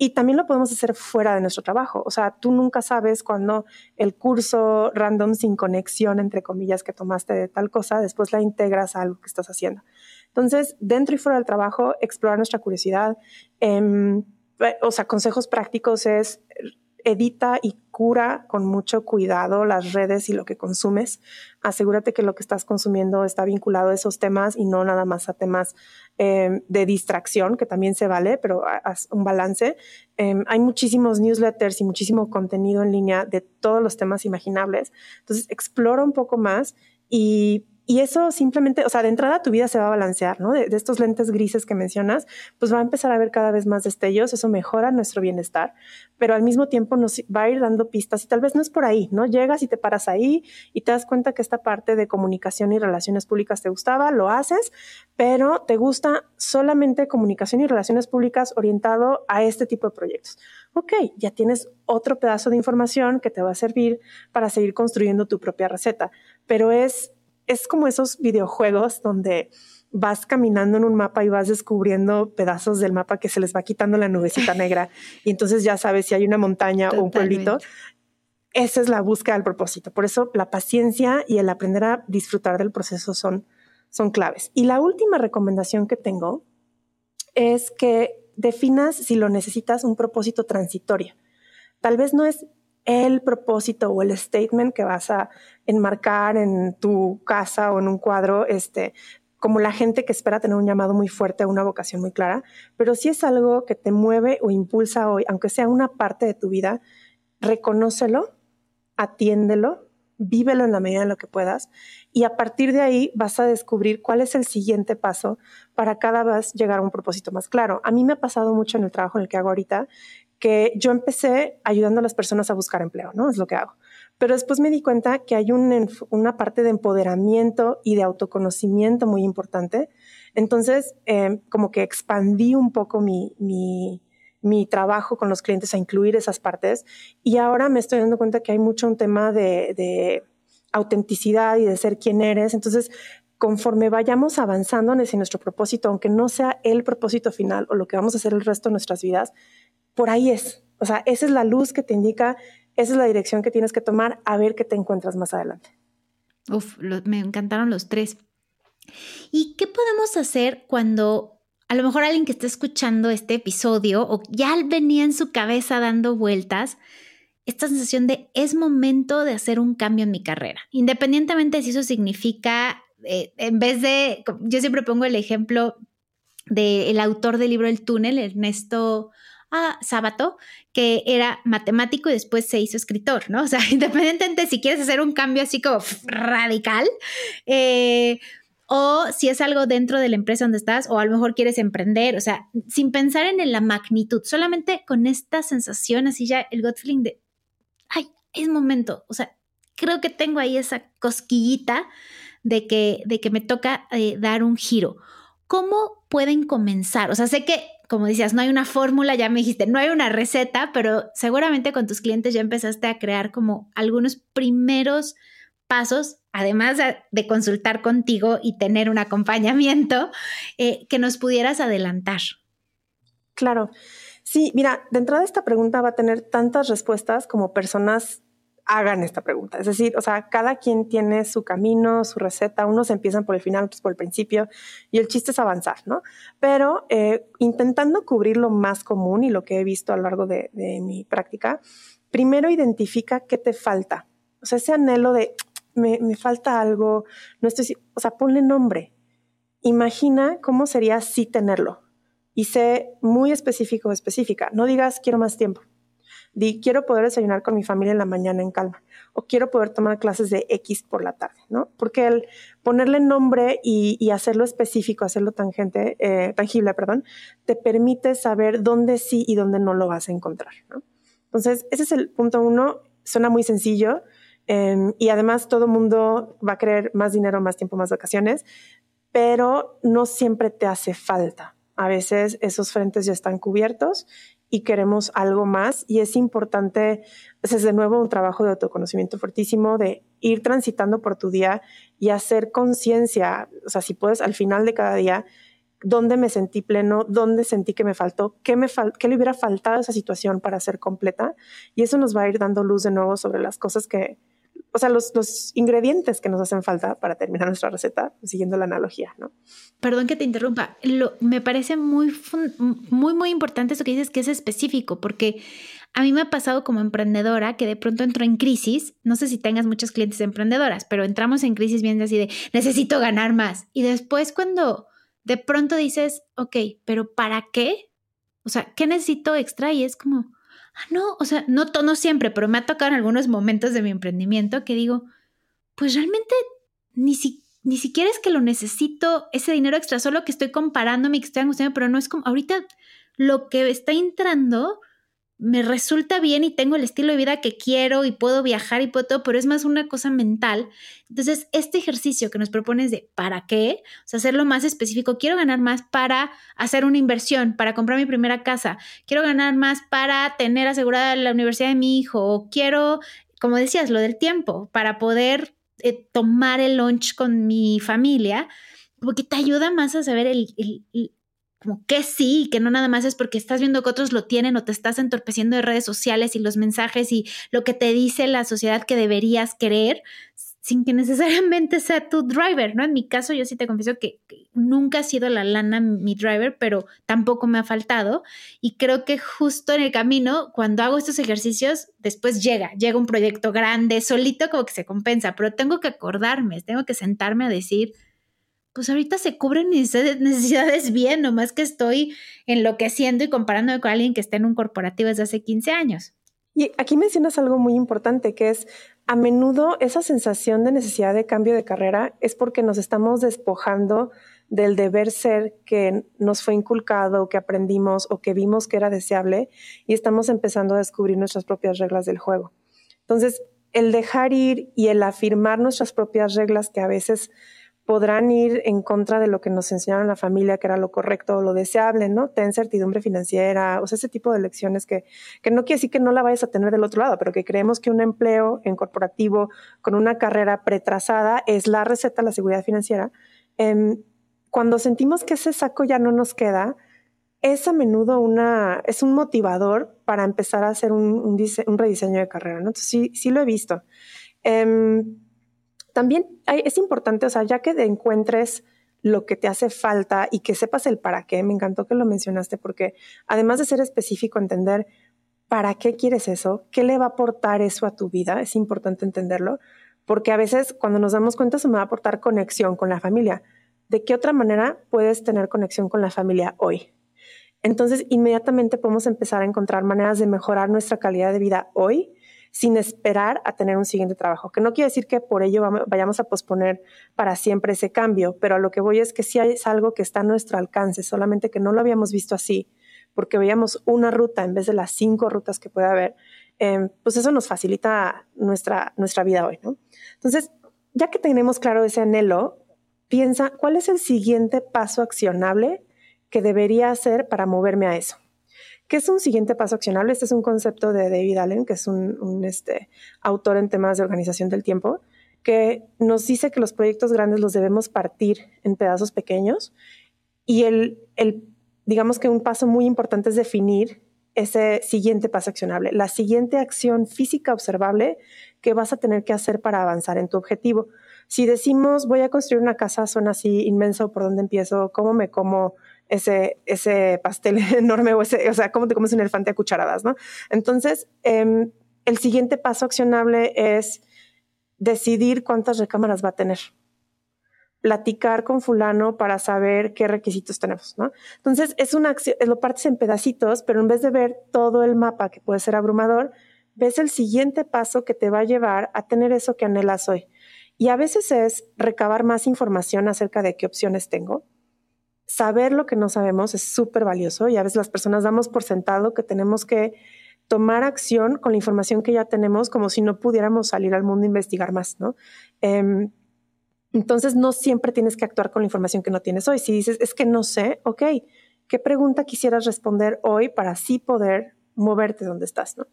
Y también lo podemos hacer fuera de nuestro trabajo. O sea, tú nunca sabes cuando el curso random sin conexión, entre comillas, que tomaste de tal cosa, después la integras a algo que estás haciendo. Entonces, dentro y fuera del trabajo, explorar nuestra curiosidad. Em, o sea, consejos prácticos es edita y cura con mucho cuidado las redes y lo que consumes. Asegúrate que lo que estás consumiendo está vinculado a esos temas y no nada más a temas em, de distracción, que también se vale, pero haz un balance. Em, hay muchísimos newsletters y muchísimo contenido en línea de todos los temas imaginables. Entonces, explora un poco más y y eso simplemente, o sea, de entrada tu vida se va a balancear, ¿no? De, estos lentes grises que mencionas, pues va a empezar a ver cada vez más destellos, eso mejora nuestro bienestar, pero al mismo tiempo nos va a ir dando pistas y tal vez no es por ahí, ¿no? Llegas y te paras ahí y te das cuenta que esta parte de comunicación y relaciones públicas te gustaba, lo haces, pero te gusta solamente comunicación y relaciones públicas orientado a este tipo de proyectos. Ok, ya tienes otro pedazo de información que te va a servir para seguir construyendo tu propia receta, pero es es como esos videojuegos donde vas caminando en un mapa y vas descubriendo pedazos del mapa que se les va quitando la nubecita *laughs* negra y entonces ya sabes si hay una montaña o un pueblito. Esa es la búsqueda del propósito. Por eso la paciencia y el aprender a disfrutar del proceso son, son claves. Y la última recomendación que tengo es que definas si lo necesitas un propósito transitorio. Tal vez no es el propósito o el statement que vas a enmarcar en tu casa o en un cuadro, este, como la gente que espera tener un llamado muy fuerte una vocación muy clara, pero si es algo que te mueve o impulsa hoy, aunque sea una parte de tu vida, reconócelo, atiéndelo, vívelo en la medida de lo que puedas y a partir de ahí vas a descubrir cuál es el siguiente paso para cada vez llegar a un propósito más claro. A mí me ha pasado mucho en el trabajo en el que hago ahorita que yo empecé ayudando a las personas a buscar empleo, ¿no? Es lo que hago. Pero después me di cuenta que hay una parte de empoderamiento y de autoconocimiento muy importante. Entonces, em, como que expandí un poco mi, mi, mi, trabajo con los clientes a incluir esas partes. Y ahora me estoy dando cuenta que hay mucho un tema de, de autenticidad y de ser quien eres. Entonces, conforme vayamos avanzando ese nuestro propósito, aunque no sea el propósito final o lo que vamos a hacer el resto de nuestras vidas, por ahí es. O sea, esa es la luz que te indica, esa es la dirección que tienes que tomar a ver qué te encuentras más adelante. Uf, me encantaron los tres. ¿Y qué podemos hacer cuando a lo mejor alguien que está escuchando este episodio o ya venía en su cabeza dando vueltas esta sensación de es momento de hacer un cambio en mi carrera, independientemente si eso significa, eh, en vez de, yo siempre pongo el ejemplo del autor del libro El túnel, Ernesto ah, Sábato, que era matemático y después se hizo escritor, ¿no? *laughs* O sea, independientemente si quieres hacer un cambio así como radical, eh, o si es algo dentro de la empresa donde estás, o a lo mejor quieres emprender, o sea, sin pensar en la magnitud, solamente con esta sensación así ya, el gut de, ay, es momento, o sea, creo que tengo ahí esa cosquillita de que, de que me toca eh, dar un giro. ¿Cómo pueden comenzar? O sea, sé que, como decías, no hay una fórmula, ya me dijiste, no hay una receta, pero seguramente con tus clientes ya empezaste a crear como algunos primeros pasos, además de, consultar contigo y tener un acompañamiento, eh, que nos pudieras adelantar. Claro. Sí, mira, de entrada esta pregunta va a tener tantas respuestas como personas hagan esta pregunta. Es decir, o sea, cada quien tiene su camino, su receta, unos empiezan por el final, otros por el principio, y el chiste es avanzar, ¿no? Pero eh, intentando cubrir lo más común y lo que he visto a lo largo de, mi práctica, primero identifica qué te falta. O sea, ese anhelo de, me, me falta algo, no estoy, o sea, ponle nombre. Imagina cómo sería sí tenerlo. Y sé muy específico o específica. No digas quiero más tiempo Di, quiero poder desayunar con mi familia en la mañana en calma o quiero poder tomar clases de X por la tarde, ¿no? Porque el ponerle nombre y, hacerlo específico, hacerlo tangente, eh, tangible, perdón, te permite saber dónde sí y dónde no lo vas a encontrar, ¿no? Entonces, ese es el punto uno. Suena muy sencillo em, y además todo mundo va a querer más dinero, más tiempo, más vacaciones, pero no siempre te hace falta. A veces esos frentes ya están cubiertos y queremos algo más. Y es importante, pues, es de nuevo un trabajo de autoconocimiento fuertísimo, de ir transitando por tu día y hacer conciencia, o sea, si puedes al final de cada día, dónde me sentí pleno, dónde sentí que me faltó, qué, me qué le hubiera faltado a esa situación para ser completa. Y eso nos va a ir dando luz de nuevo sobre las cosas que, o sea, los, los, ingredientes que nos hacen falta para terminar nuestra receta, siguiendo la analogía, ¿no? Perdón que te interrumpa. Lo, me parece muy, muy, muy importante eso que dices que es específico, porque a mí me ha pasado como emprendedora que de pronto entro en crisis. No sé si tengas muchos clientes emprendedoras, pero entramos en crisis bien así de necesito ganar más. Y después cuando de pronto dices, ok, pero ¿para qué? O sea, ¿qué necesito extra? Y es como, ah, no, o sea, no, no siempre, pero me ha tocado en algunos momentos de mi emprendimiento que digo, pues realmente ni, si, ni siquiera es que lo necesito ese dinero extra, solo que estoy comparándome, que estoy angustiando, pero no es como, ahorita lo que está entrando me resulta bien y tengo el estilo de vida que quiero y puedo viajar y puedo todo, pero es más una cosa mental. Entonces, este ejercicio que nos propones de ¿para qué? O sea, hacerlo más específico. Quiero ganar más para hacer una inversión, para comprar mi primera casa. Quiero ganar más para tener asegurada la universidad de mi hijo. O quiero, como decías, lo del tiempo, para poder eh, tomar el lunch con mi familia porque te ayuda más a saber el, como que sí, que no nada más es porque estás viendo que otros lo tienen o te estás entorpeciendo de redes sociales y los mensajes y lo que te dice la sociedad que deberías querer sin que *laughs* necesariamente sea tu driver, ¿no? En mi caso, yo sí te confieso que, nunca ha sido la lana mi driver, pero tampoco me ha faltado. Y creo que justo en el camino, cuando hago estos ejercicios, después llega, llega un proyecto grande, solito como que se compensa, pero tengo que acordarme, tengo que sentarme a decir, pues ahorita se cubren mis necesidades bien, nomás que estoy enloqueciendo y comparándome con alguien que está en un corporativo desde hace 15 años. Y aquí mencionas algo muy importante, que es a menudo esa sensación de necesidad de cambio de carrera es porque nos estamos despojando del deber ser que nos fue inculcado, que aprendimos o que vimos que era deseable y estamos empezando a descubrir nuestras propias reglas del juego. Entonces, el dejar ir y el afirmar nuestras propias reglas que a veces podrán ir en contra de lo que nos enseñaron la familia, que era lo correcto o lo deseable, ¿no? Ten certidumbre financiera, o sea, ese tipo de lecciones que, que no quiere decir que no la vayas a tener del otro lado, pero que creemos que un empleo en corporativo con una carrera pretrazada es la receta a la seguridad financiera. Em, cuando sentimos que ese saco ya no nos queda, es a menudo una, es un motivador para empezar a hacer un, un, rediseño de carrera, ¿no? Entonces sí, sí lo he visto. Em, también es importante, o sea, ya que encuentres lo que te hace falta y que sepas el para qué, me encantó que lo mencionaste porque además de ser específico, entender ¿para qué quieres eso? ¿Qué le va a aportar eso a tu vida? Es importante entenderlo, porque a veces cuando nos damos cuenta eso me va a aportar conexión con la familia. ¿De qué otra manera puedes tener conexión con la familia hoy? Entonces, inmediatamente podemos empezar a encontrar maneras de mejorar nuestra calidad de vida hoy sin esperar a tener un siguiente trabajo. Que no quiere decir que por ello vayamos a posponer para siempre ese cambio, pero a lo que voy es que si es algo que está a nuestro alcance, solamente que no lo habíamos visto así, porque veíamos una ruta en vez de las cinco rutas que puede haber, em, pues eso nos facilita nuestra, nuestra vida hoy, ¿no? Entonces, ya que tenemos claro ese anhelo, piensa cuál es el siguiente paso accionable que debería hacer para moverme a eso. ¿Qué es un siguiente paso accionable? Este es un concepto de David Allen, que es un, este, autor en temas de organización del tiempo, que nos dice que los proyectos grandes los debemos partir en pedazos pequeños y el, el, digamos que un paso muy importante es definir ese siguiente paso accionable, la siguiente acción física observable que vas a tener que hacer para avanzar en tu objetivo. Si decimos voy a construir una casa, suena así inmenso, ¿por dónde empiezo? ¿Cómo me como ese, ese pastel *laughs* enorme o, ese, o sea, cómo te comes un elefante a cucharadas, ¿no? Entonces, em, el siguiente paso accionable es decidir cuántas recámaras va a tener. Platicar con fulano para saber qué requisitos tenemos, ¿no? Entonces, es una acción, lo partes en pedacitos, pero en vez de ver todo el mapa que puede ser abrumador, ves el siguiente paso que te va a llevar a tener eso que anhelas hoy. Y a veces es recabar más información acerca de qué opciones tengo, saber lo que no sabemos es súper valioso y a veces las personas damos por sentado que tenemos que tomar acción con la información que ya tenemos como si no pudiéramos salir al mundo a investigar más, ¿no? Em, entonces no siempre tienes que actuar con la información que no tienes hoy. Si dices, es que no sé, ok, ¿qué pregunta quisieras responder hoy para así poder moverte donde estás, ¿no?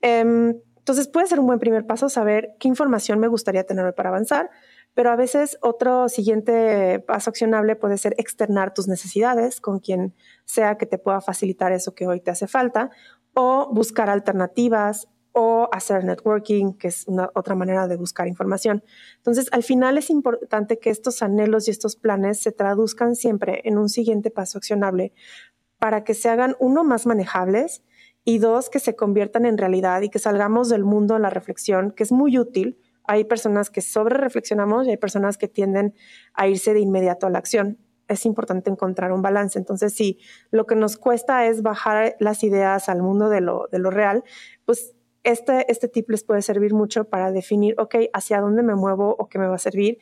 Em, entonces puede ser un buen primer paso saber qué información me gustaría tener hoy para avanzar, pero a veces otro siguiente paso accionable puede ser externar tus necesidades con quien sea que te pueda facilitar eso que hoy te hace falta, o buscar alternativas, o hacer networking, que es otra manera de buscar información. Entonces, al final es importante que estos anhelos y estos planes se traduzcan siempre en un siguiente paso accionable para que se hagan, uno, más manejables y dos, que se conviertan en realidad y que salgamos del mundo de la reflexión, que es muy útil, hay personas que sobre reflexionamos y hay personas que tienden a irse de inmediato a la acción. Es importante encontrar un balance. Entonces, si lo que nos cuesta es bajar las ideas al mundo de lo, de lo real, pues este, este tip les puede servir mucho para definir, ok, hacia dónde me muevo o qué me va a servir.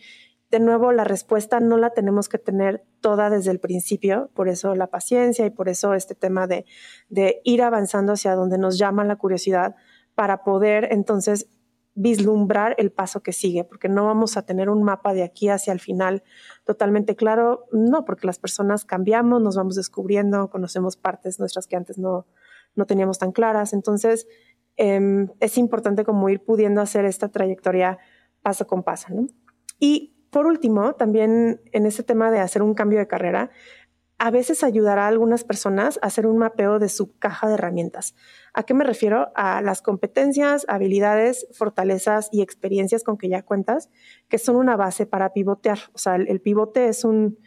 De nuevo, la respuesta no la tenemos que tener toda desde el principio, por eso la paciencia y por eso este tema de, de ir avanzando hacia donde nos llama la curiosidad para poder entonces vislumbrar el paso que sigue, porque no vamos a tener un mapa de aquí hacia el final totalmente claro, no, porque las personas cambiamos, nos vamos descubriendo, conocemos partes nuestras que antes no, no teníamos tan claras, entonces em, es importante como ir pudiendo hacer esta trayectoria paso con paso. Y por último, también en este tema de hacer un cambio de carrera, a veces ayudará a algunas personas a hacer un mapeo de su caja de herramientas. ¿A qué me refiero? A las competencias, habilidades, fortalezas y experiencias con que ya cuentas, que son una base para pivotear. O sea, el, pivote es un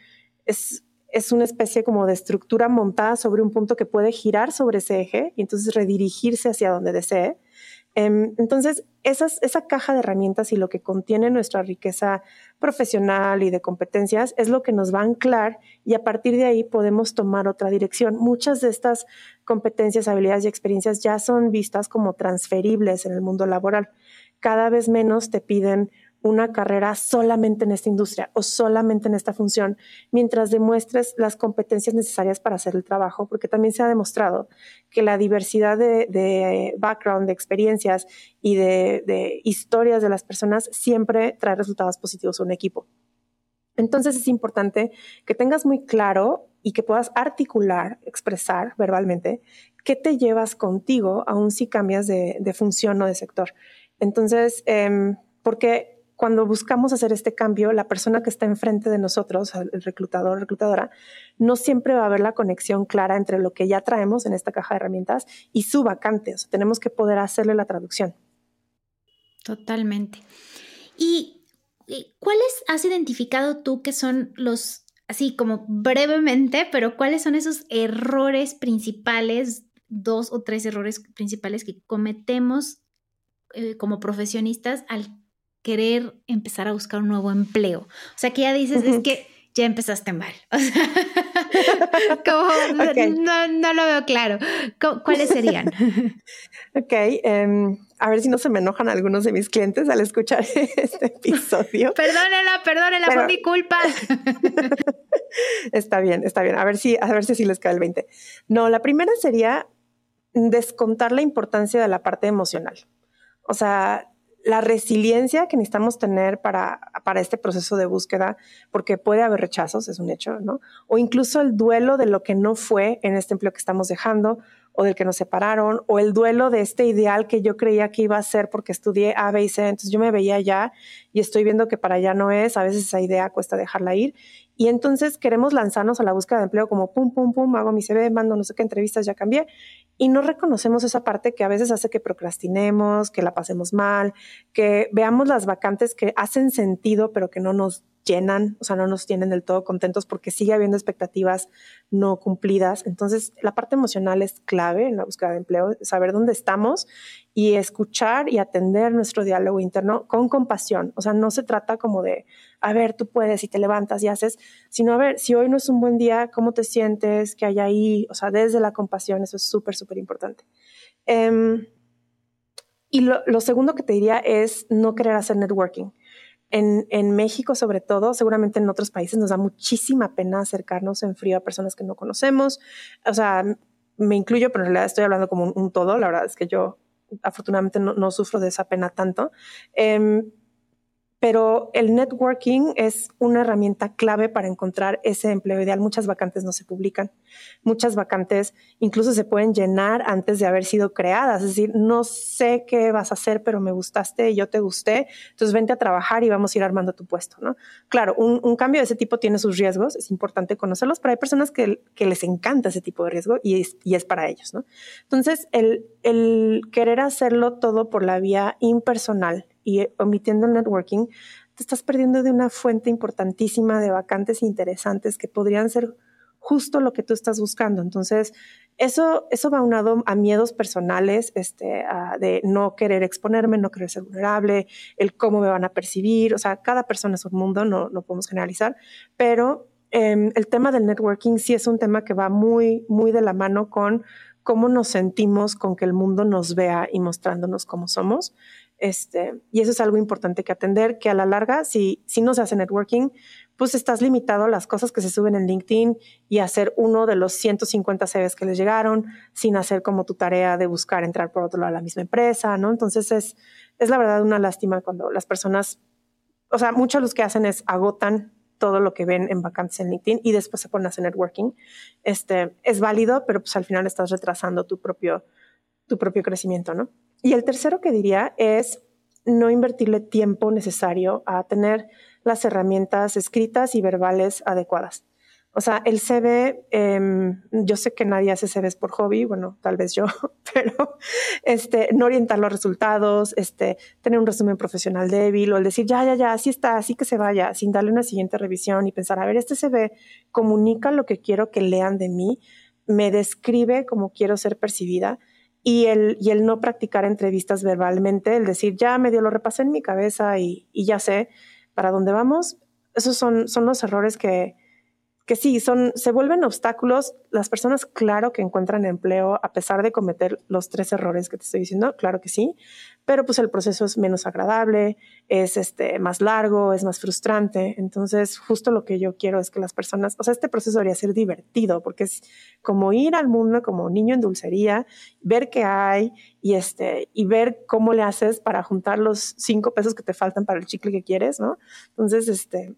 es, es una especie como de estructura montada sobre un punto que puede girar sobre ese eje y entonces redirigirse hacia donde desee. Em, entonces, esa caja de herramientas y lo que contiene nuestra riqueza profesional y de competencias es lo que nos va a anclar y a partir de ahí podemos tomar otra dirección. Muchas de estas competencias, habilidades y experiencias ya son vistas como transferibles en el mundo laboral. Cada vez menos te piden una carrera solamente en esta industria o solamente en esta función, mientras demuestres las competencias necesarias para hacer el trabajo, porque también se ha demostrado que la diversidad de, background, de experiencias y de, historias de las personas siempre trae resultados positivos a un equipo. Entonces es importante que tengas muy claro y que puedas articular, expresar verbalmente qué te llevas contigo aun si cambias de, función o de sector. Entonces, eh, porque cuando buscamos hacer este cambio, la persona que está enfrente de nosotros, el reclutador, reclutadora, no siempre va a ver la conexión clara entre lo que ya traemos en esta caja de herramientas y su vacante. O sea, tenemos que poder hacerle la traducción. Totalmente. ¿Y cuáles has identificado tú que son los, así como brevemente, pero cuáles son esos errores principales dos o tres errores principales que cometemos eh, como profesionistas al querer empezar a buscar un nuevo empleo. O sea, que ya dices, es que ya empezaste mal. *laughs* *laughs* no, lo veo claro. ¿Cuáles serían? *laughs* ok, em, a ver si no se me enojan algunos de mis clientes al escuchar este episodio. perdónela, perdónela, fue mi culpa. está bien, está bien. A ver si, a ver si les cae el 20. No, la primera sería descontar la importancia de la parte emocional. O sea, la resiliencia que necesitamos tener para, para este proceso de búsqueda, porque puede haber rechazos, es un hecho, ¿no? O incluso el duelo de lo que no fue en este empleo que estamos dejando, o del que nos separaron, o el duelo de este ideal que yo creía que iba a ser porque estudié A, B y C, entonces yo me veía allá y estoy viendo que para allá no es, a veces esa idea cuesta dejarla ir, y entonces queremos lanzarnos a la búsqueda de empleo como pum, pum, pum, hago mi CV, mando no sé qué entrevistas, ya cambié, y no reconocemos esa parte que a veces hace que procrastinemos, que la pasemos mal, que veamos las vacantes que hacen sentido pero que no nos llenan, o sea, no nos tienen del todo contentos porque sigue habiendo expectativas no cumplidas. Entonces, la parte emocional es clave en la búsqueda de empleo, saber dónde estamos y escuchar y atender nuestro diálogo interno con compasión. O sea, no se trata como de, a ver, tú puedes y te levantas y haces, sino a ver, si hoy no es un buen día, ¿cómo te sientes? ¿Qué hay ahí? O sea, desde la compasión, eso es súper, súper importante. Em, y lo, segundo que te diría es no querer hacer networking. En, México, sobre todo, seguramente en otros países nos da muchísima pena acercarnos en frío a personas que no conocemos. O sea, me incluyo, pero en realidad estoy hablando como un, todo. La verdad es que yo afortunadamente no, no sufro de esa pena tanto. Eh, pero el networking es una herramienta clave para encontrar ese empleo ideal. Muchas vacantes no se publican, muchas vacantes incluso se pueden llenar antes de haber sido creadas. Es decir, no sé qué vas a hacer, pero me gustaste y yo te gusté, entonces vente a trabajar y vamos a ir armando tu puesto, ¿no? Claro, un, cambio de ese tipo tiene sus riesgos, es importante conocerlos, pero hay personas que, les encanta ese tipo de riesgo y es, para ellos, ¿no? Entonces, el querer hacerlo todo por la vía impersonal y omitiendo el networking, te estás perdiendo de una fuente importantísima de vacantes interesantes que podrían ser justo lo que tú estás buscando. Entonces, eso, eso va unado a miedos personales, este, de no querer exponerme, no querer ser vulnerable, el cómo me van a percibir. O sea, cada persona es un mundo, no, no podemos generalizar, pero em, el tema del networking sí es un tema que va muy, muy de la mano con cómo nos sentimos con que el mundo nos vea y mostrándonos cómo somos. Este, y eso es algo importante que atender, que a la larga, si, si no se hace networking, pues estás limitado a las cosas que se suben en LinkedIn y hacer uno de los 150 CVs que les llegaron, sin hacer como tu tarea de buscar entrar por otro lado a la misma empresa, ¿no? Entonces es, es la verdad una lástima cuando las personas, o sea, muchos los que hacen es agotan todo lo que ven en vacantes en LinkedIn y después se ponen a hacer networking. Este, es válido, pero pues al final estás retrasando tu propio, tu propio crecimiento, ¿no? Y el tercero que diría es no invertirle tiempo necesario a tener las herramientas escritas y verbales adecuadas. O sea, el CV, em, yo sé que nadie hace CVs por hobby, bueno, tal vez yo, *laughs* pero este, no orientar los resultados, este, tener un resumen profesional débil o el decir, ya, ya, ya, así está, así que se vaya, sin darle una siguiente revisión y pensar, a ver, este CV comunica lo que quiero que lean de mí, me describe cómo quiero ser percibida y el, y el no practicar entrevistas verbalmente, el decir, ya medio lo repasé en mi cabeza y, y ya sé para dónde vamos, esos son, son los errores que, que sí, son, se vuelven obstáculos. Las personas, claro que encuentran empleo a pesar de cometer los tres errores que te estoy diciendo, claro que sí, pero pues el proceso es menos agradable, es este, más largo, es más frustrante. Entonces, justo lo que yo quiero es que las personas, o sea, este proceso debería ser divertido, porque es como ir al mundo como niño en dulcería, ver qué hay y, este, y ver cómo le haces para juntar los cinco pesos que te faltan para el chicle que quieres, ¿no? Entonces, este,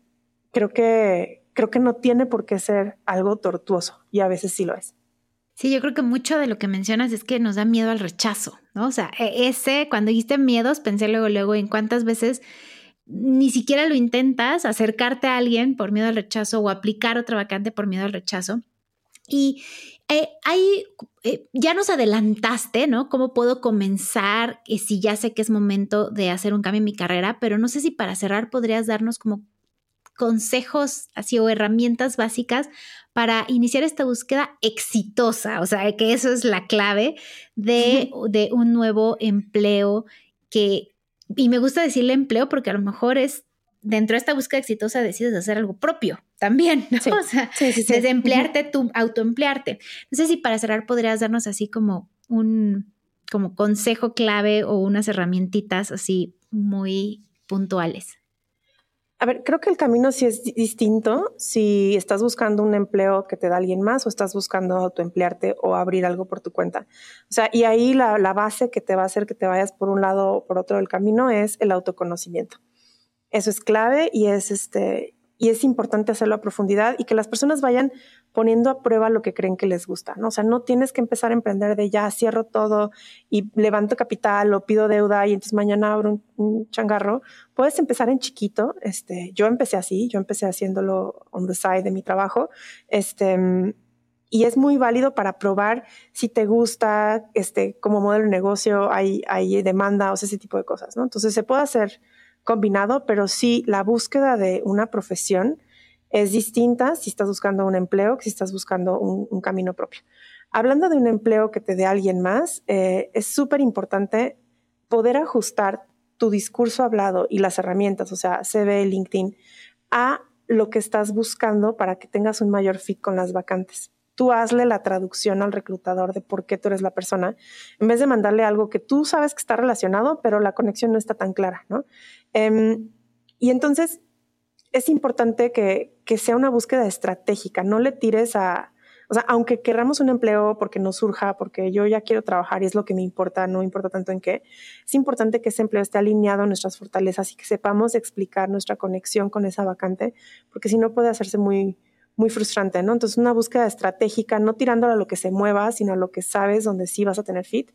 creo que creo que no tiene por qué ser algo tortuoso y a veces sí lo es. Sí, yo creo que mucho de lo que mencionas es que nos da miedo al rechazo, ¿no? O sea, e, ese, cuando dijiste miedos, pensé luego, luego en cuántas veces ni siquiera lo intentas acercarte a alguien por miedo al rechazo o aplicar otra vacante por miedo al rechazo. Y eh, ahí eh, ya nos adelantaste, ¿no? ¿Cómo puedo comenzar? Y si ya sé que es momento de hacer un cambio en mi carrera, pero no sé si para cerrar podrías darnos como consejos así o herramientas básicas para iniciar esta búsqueda exitosa, o sea, que eso es la clave de, *laughs* de un nuevo empleo que, y me gusta decirle empleo porque a lo mejor es dentro de esta búsqueda exitosa decides hacer algo propio también, ¿no? *laughs* o sea, desemplearte, tú autoemplearte. No sé si para cerrar podrías darnos así como un como consejo clave o unas herramientitas así muy puntuales. A ver, creo que el camino sí es distinto si estás buscando un empleo que te da alguien más o estás buscando autoemplearte o abrir algo por tu cuenta. O sea, y ahí la, base que te va a hacer que te vayas por un lado o por otro del camino es el autoconocimiento. Eso es clave y es este y es importante hacerlo a profundidad y que las personas vayan poniendo a prueba lo que creen que les gusta, ¿no? O sea, no tienes que empezar a emprender de ya cierro todo y levanto capital o pido deuda y entonces mañana abro un, changarro. Puedes empezar en chiquito. Este, yo empecé así, yo empecé haciéndolo on the side de mi trabajo. Este, y es muy válido para probar si te gusta, este, como modelo de negocio, hay, hay demanda, o sea, ese tipo de cosas, ¿no? Entonces se puede hacer combinado, pero sí la búsqueda de una profesión es distinta si estás buscando un empleo que si estás buscando un, camino propio. Hablando de un empleo que te dé alguien más, eh, es súper importante poder ajustar tu discurso hablado y las herramientas, o sea, CV, LinkedIn, a lo que estás buscando para que tengas un mayor fit con las vacantes tú hazle la traducción al reclutador de por qué tú eres la persona, en vez de mandarle algo que tú sabes que está relacionado, pero la conexión no está tan clara, ¿no? Em, y entonces es importante que, que, sea una búsqueda estratégica, no le tires a, o sea, aunque querramos un empleo porque nos surja, porque yo ya quiero trabajar y es lo que me importa, no importa tanto en qué, es importante que ese empleo esté alineado a nuestras fortalezas y que sepamos explicar nuestra conexión con esa vacante, porque si no puede hacerse muy, muy frustrante, ¿no? Entonces, una búsqueda estratégica, no tirándole a lo que se mueva, sino a lo que sabes donde sí vas a tener fit.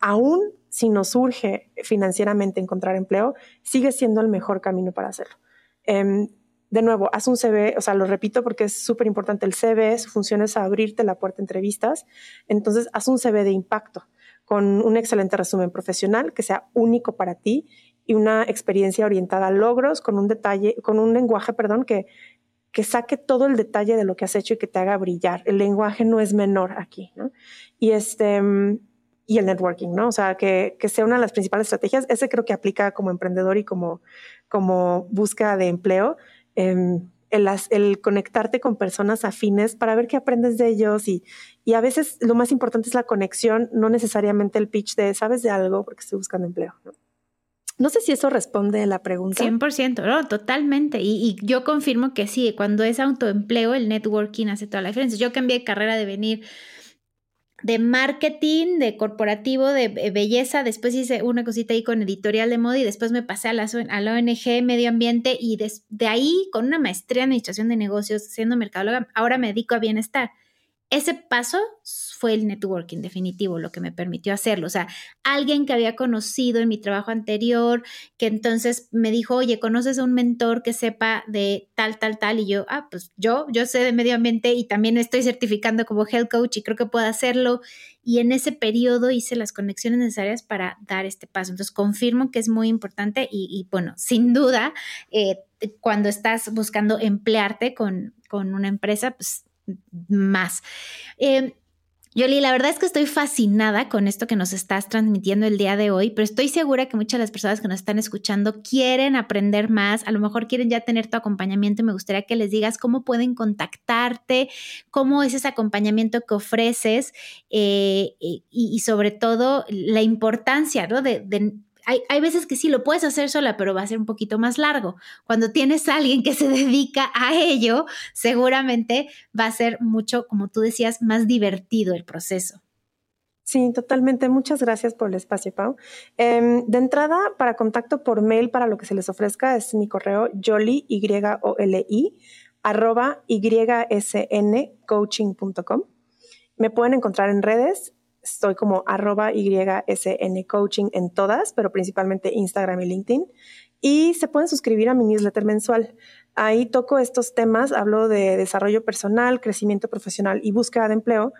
Aún si nos surge financieramente encontrar empleo, sigue siendo el mejor camino para hacerlo. Em, de nuevo, haz un CV, o sea, lo repito porque es súper importante el CV, su función es abrirte la puerta a entrevistas. Entonces, haz un CV de impacto con un excelente resumen profesional que sea único para ti y una experiencia orientada a logros con un detalle, con un lenguaje, perdón, que que saque todo el detalle de lo que has hecho y que te haga brillar. El lenguaje no es menor aquí, ¿no? Y este y el networking, ¿no? O sea, que, que sea una de las principales estrategias. Ese creo que aplica como emprendedor y como, como búsqueda de empleo. Eh, el, el, conectarte con personas afines para ver qué aprendes de ellos y, y a veces lo más importante es la conexión, no necesariamente el pitch de sabes de algo porque estoy buscando empleo. ¿no? No sé si eso responde a la pregunta. 100%, no, totalmente. Y, yo confirmo que sí, cuando es autoempleo, el networking hace toda la diferencia. Yo cambié de carrera de venir de marketing, de corporativo, de belleza, después hice una cosita ahí con editorial de moda y después me pasé a la, a la ONG Medio Ambiente y de ahí con una maestría en administración de negocios, siendo mercadóloga, ahora me dedico a bienestar. Ese paso fue el networking definitivo, lo que me permitió hacerlo. O sea, alguien que había conocido en mi trabajo anterior, que entonces me dijo, oye, ¿conoces a un mentor que sepa de tal, tal, tal? Y yo, ah, pues yo, yo sé de medio ambiente y también estoy certificando como health coach y creo que puedo hacerlo. Y en ese periodo hice las conexiones necesarias para dar este paso. Entonces, confirmo que es muy importante y, bueno, sin duda, eh, cuando estás buscando emplearte con, con una empresa, pues más. Eh, Yoli, la verdad es que estoy fascinada con esto que nos estás transmitiendo el día de hoy, pero estoy segura que muchas de las personas que nos están escuchando quieren aprender más, a lo mejor quieren ya tener tu acompañamiento y me gustaría que les digas cómo pueden contactarte, cómo es ese acompañamiento que ofreces eh, y, sobre todo la importancia ¿no? de hay, veces que sí lo puedes hacer sola, pero va a ser un poquito más largo. Cuando tienes a alguien que se *laughs* dedica a ello, seguramente va a ser mucho, como tú decías, más divertido el proceso. Sí, totalmente. Muchas gracias por el espacio, Pau. Em, de entrada, para contacto por mail, para lo que se les ofrezca, es mi correo jolly, y o l i arroba ysncoaching.com. Me pueden encontrar en redes Estoy como arroba YSN Coaching en todas, pero principalmente Instagram y LinkedIn. Y se pueden suscribir a mi newsletter mensual. Ahí toco estos temas, hablo de desarrollo personal, crecimiento profesional y búsqueda de empleo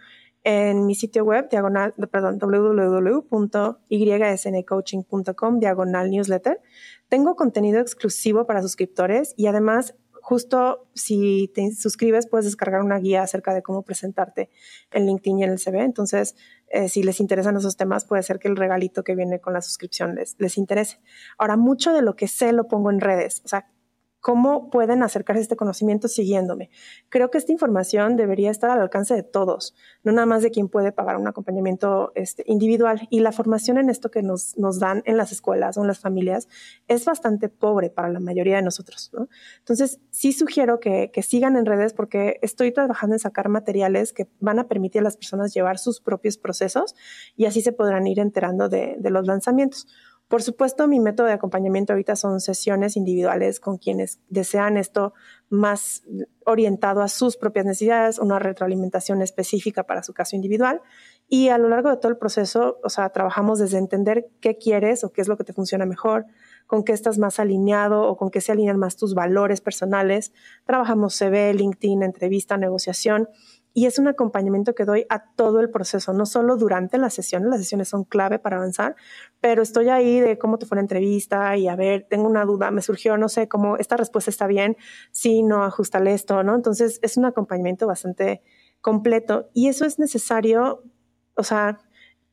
en mi sitio web, diagonal, perdón, www.ysncoaching.com, diagonal newsletter. Tengo contenido exclusivo para suscriptores y además justo si te suscribes puedes descargar una guía acerca de cómo presentarte en LinkedIn y en el CV. Entonces, eh, si les interesan esos temas, puede ser que el regalito que viene con la suscripción les, les interese. Ahora, mucho de lo que sé lo pongo en redes. O sea, ¿Cómo pueden acercarse a este conocimiento siguiéndome? Creo que esta información debería estar al alcance de todos, no nada más de quien puede pagar un acompañamiento este, individual. Y la formación en esto que nos, dan en las escuelas o en las familias es bastante pobre para la mayoría de nosotros. ¿no? Entonces, sí sugiero que, sigan en redes porque estoy trabajando en sacar materiales que van a permitir a las personas llevar sus propios procesos y así se podrán ir enterando de los lanzamientos. Por supuesto, mi método de acompañamiento ahorita son sesiones individuales con quienes desean esto más orientado a sus propias necesidades, una retroalimentación específica para su caso individual. Y a lo largo de todo el proceso, o sea, trabajamos desde entender qué quieres o qué es lo que te funciona mejor, con qué estás más alineado o con qué se alinean más tus valores personales. Trabajamos CV, LinkedIn, entrevista, negociación y es un acompañamiento que doy a todo el proceso, no solo durante las sesiones, las sesiones son clave para avanzar, pero estoy ahí de cómo te fue la entrevista y a ver, tengo una duda, me surgió, no sé, cómo esta respuesta está bien, sí, no, ajustale esto, ¿no? Entonces es un acompañamiento bastante completo y eso es necesario, o sea,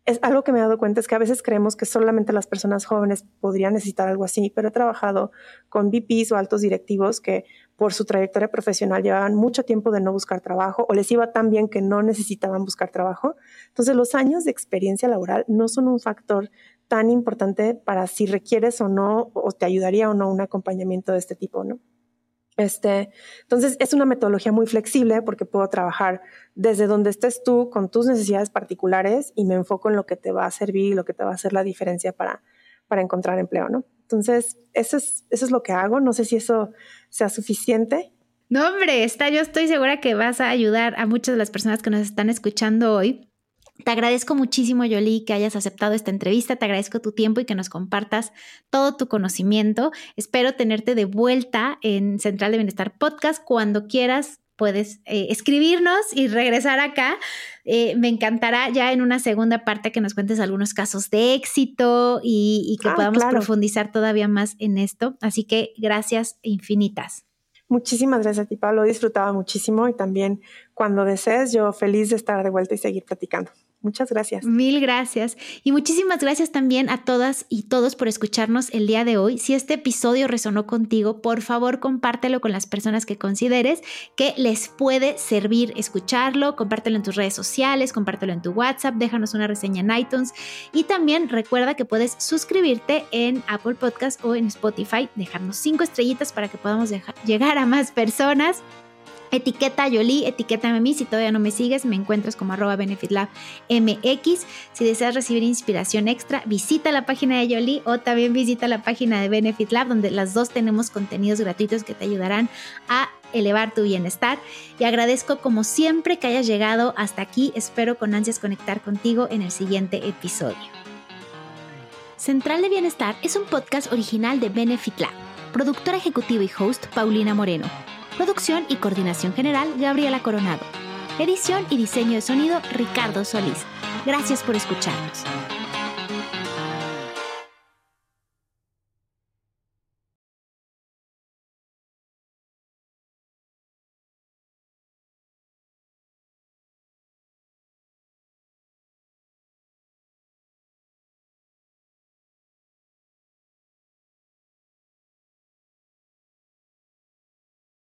es algo que me he dado cuenta es que a veces creemos que solamente las personas jóvenes podrían necesitar algo así, pero he trabajado con VPs o altos directivos que por su trayectoria profesional llevaban mucho tiempo de no buscar trabajo o les iba tan bien que no necesitaban buscar trabajo. Entonces los años de experiencia laboral no son un factor tan importante para si requieres o no o te ayudaría o no un acompañamiento de este tipo, ¿no? Este, entonces es una metodología muy flexible porque puedo trabajar desde donde estés tú con tus necesidades particulares y me enfoco en lo que te va a servir y lo que te va a hacer la diferencia para, para encontrar empleo, ¿no? Entonces, eso es, eso es lo que hago. No sé si eso sea suficiente. No, hombre, está, yo estoy segura que vas a ayudar a muchas de las personas que nos están escuchando hoy. Te agradezco muchísimo, Yoli, que hayas aceptado esta entrevista. Te agradezco tu tiempo y que nos compartas todo tu conocimiento. Espero tenerte de vuelta en Central de Bienestar Podcast cuando quieras puedes eh, escribirnos y regresar acá. Eh, me encantará ya en una segunda parte que nos cuentes algunos casos de éxito y, que ah, podamos profundizar todavía más en esto. Así que gracias infinitas. Muchísimas gracias a ti, Pablo. He disfrutado muchísimo y también cuando desees, yo feliz de estar de vuelta y seguir platicando. Muchas gracias. Mil gracias. Y muchísimas gracias también a todas y todos por escucharnos el día de hoy. Si este episodio resonó contigo, por favor compártelo con las personas que consideres que les puede servir escucharlo. Compártelo en tus redes sociales, compártelo en tu WhatsApp, déjanos una reseña en iTunes. Y también recuerda que puedes suscribirte en Apple Podcast o en Spotify, dejarnos cinco estrellitas para que podamos llegar a más personas. Etiqueta Yoli, etiquétame a. Si todavía no me sigues, me encuentras como arroba benefitlabmx. Si deseas recibir inspiración extra, visita la página de Yoli o también visita la página de Benefit Lab, donde las dos tenemos contenidos gratuitos que te ayudarán a elevar tu bienestar. Y agradezco como siempre que hayas llegado hasta aquí. Espero con ansias conectar contigo en el siguiente episodio. Central de Bienestar es un podcast original de Benefit Lab. Productora ejecutiva y host Paulina Moreno. Producción y coordinación general, Gabriela Coronado. Edición y diseño de sonido, Ricardo Solís. Gracias por escucharnos.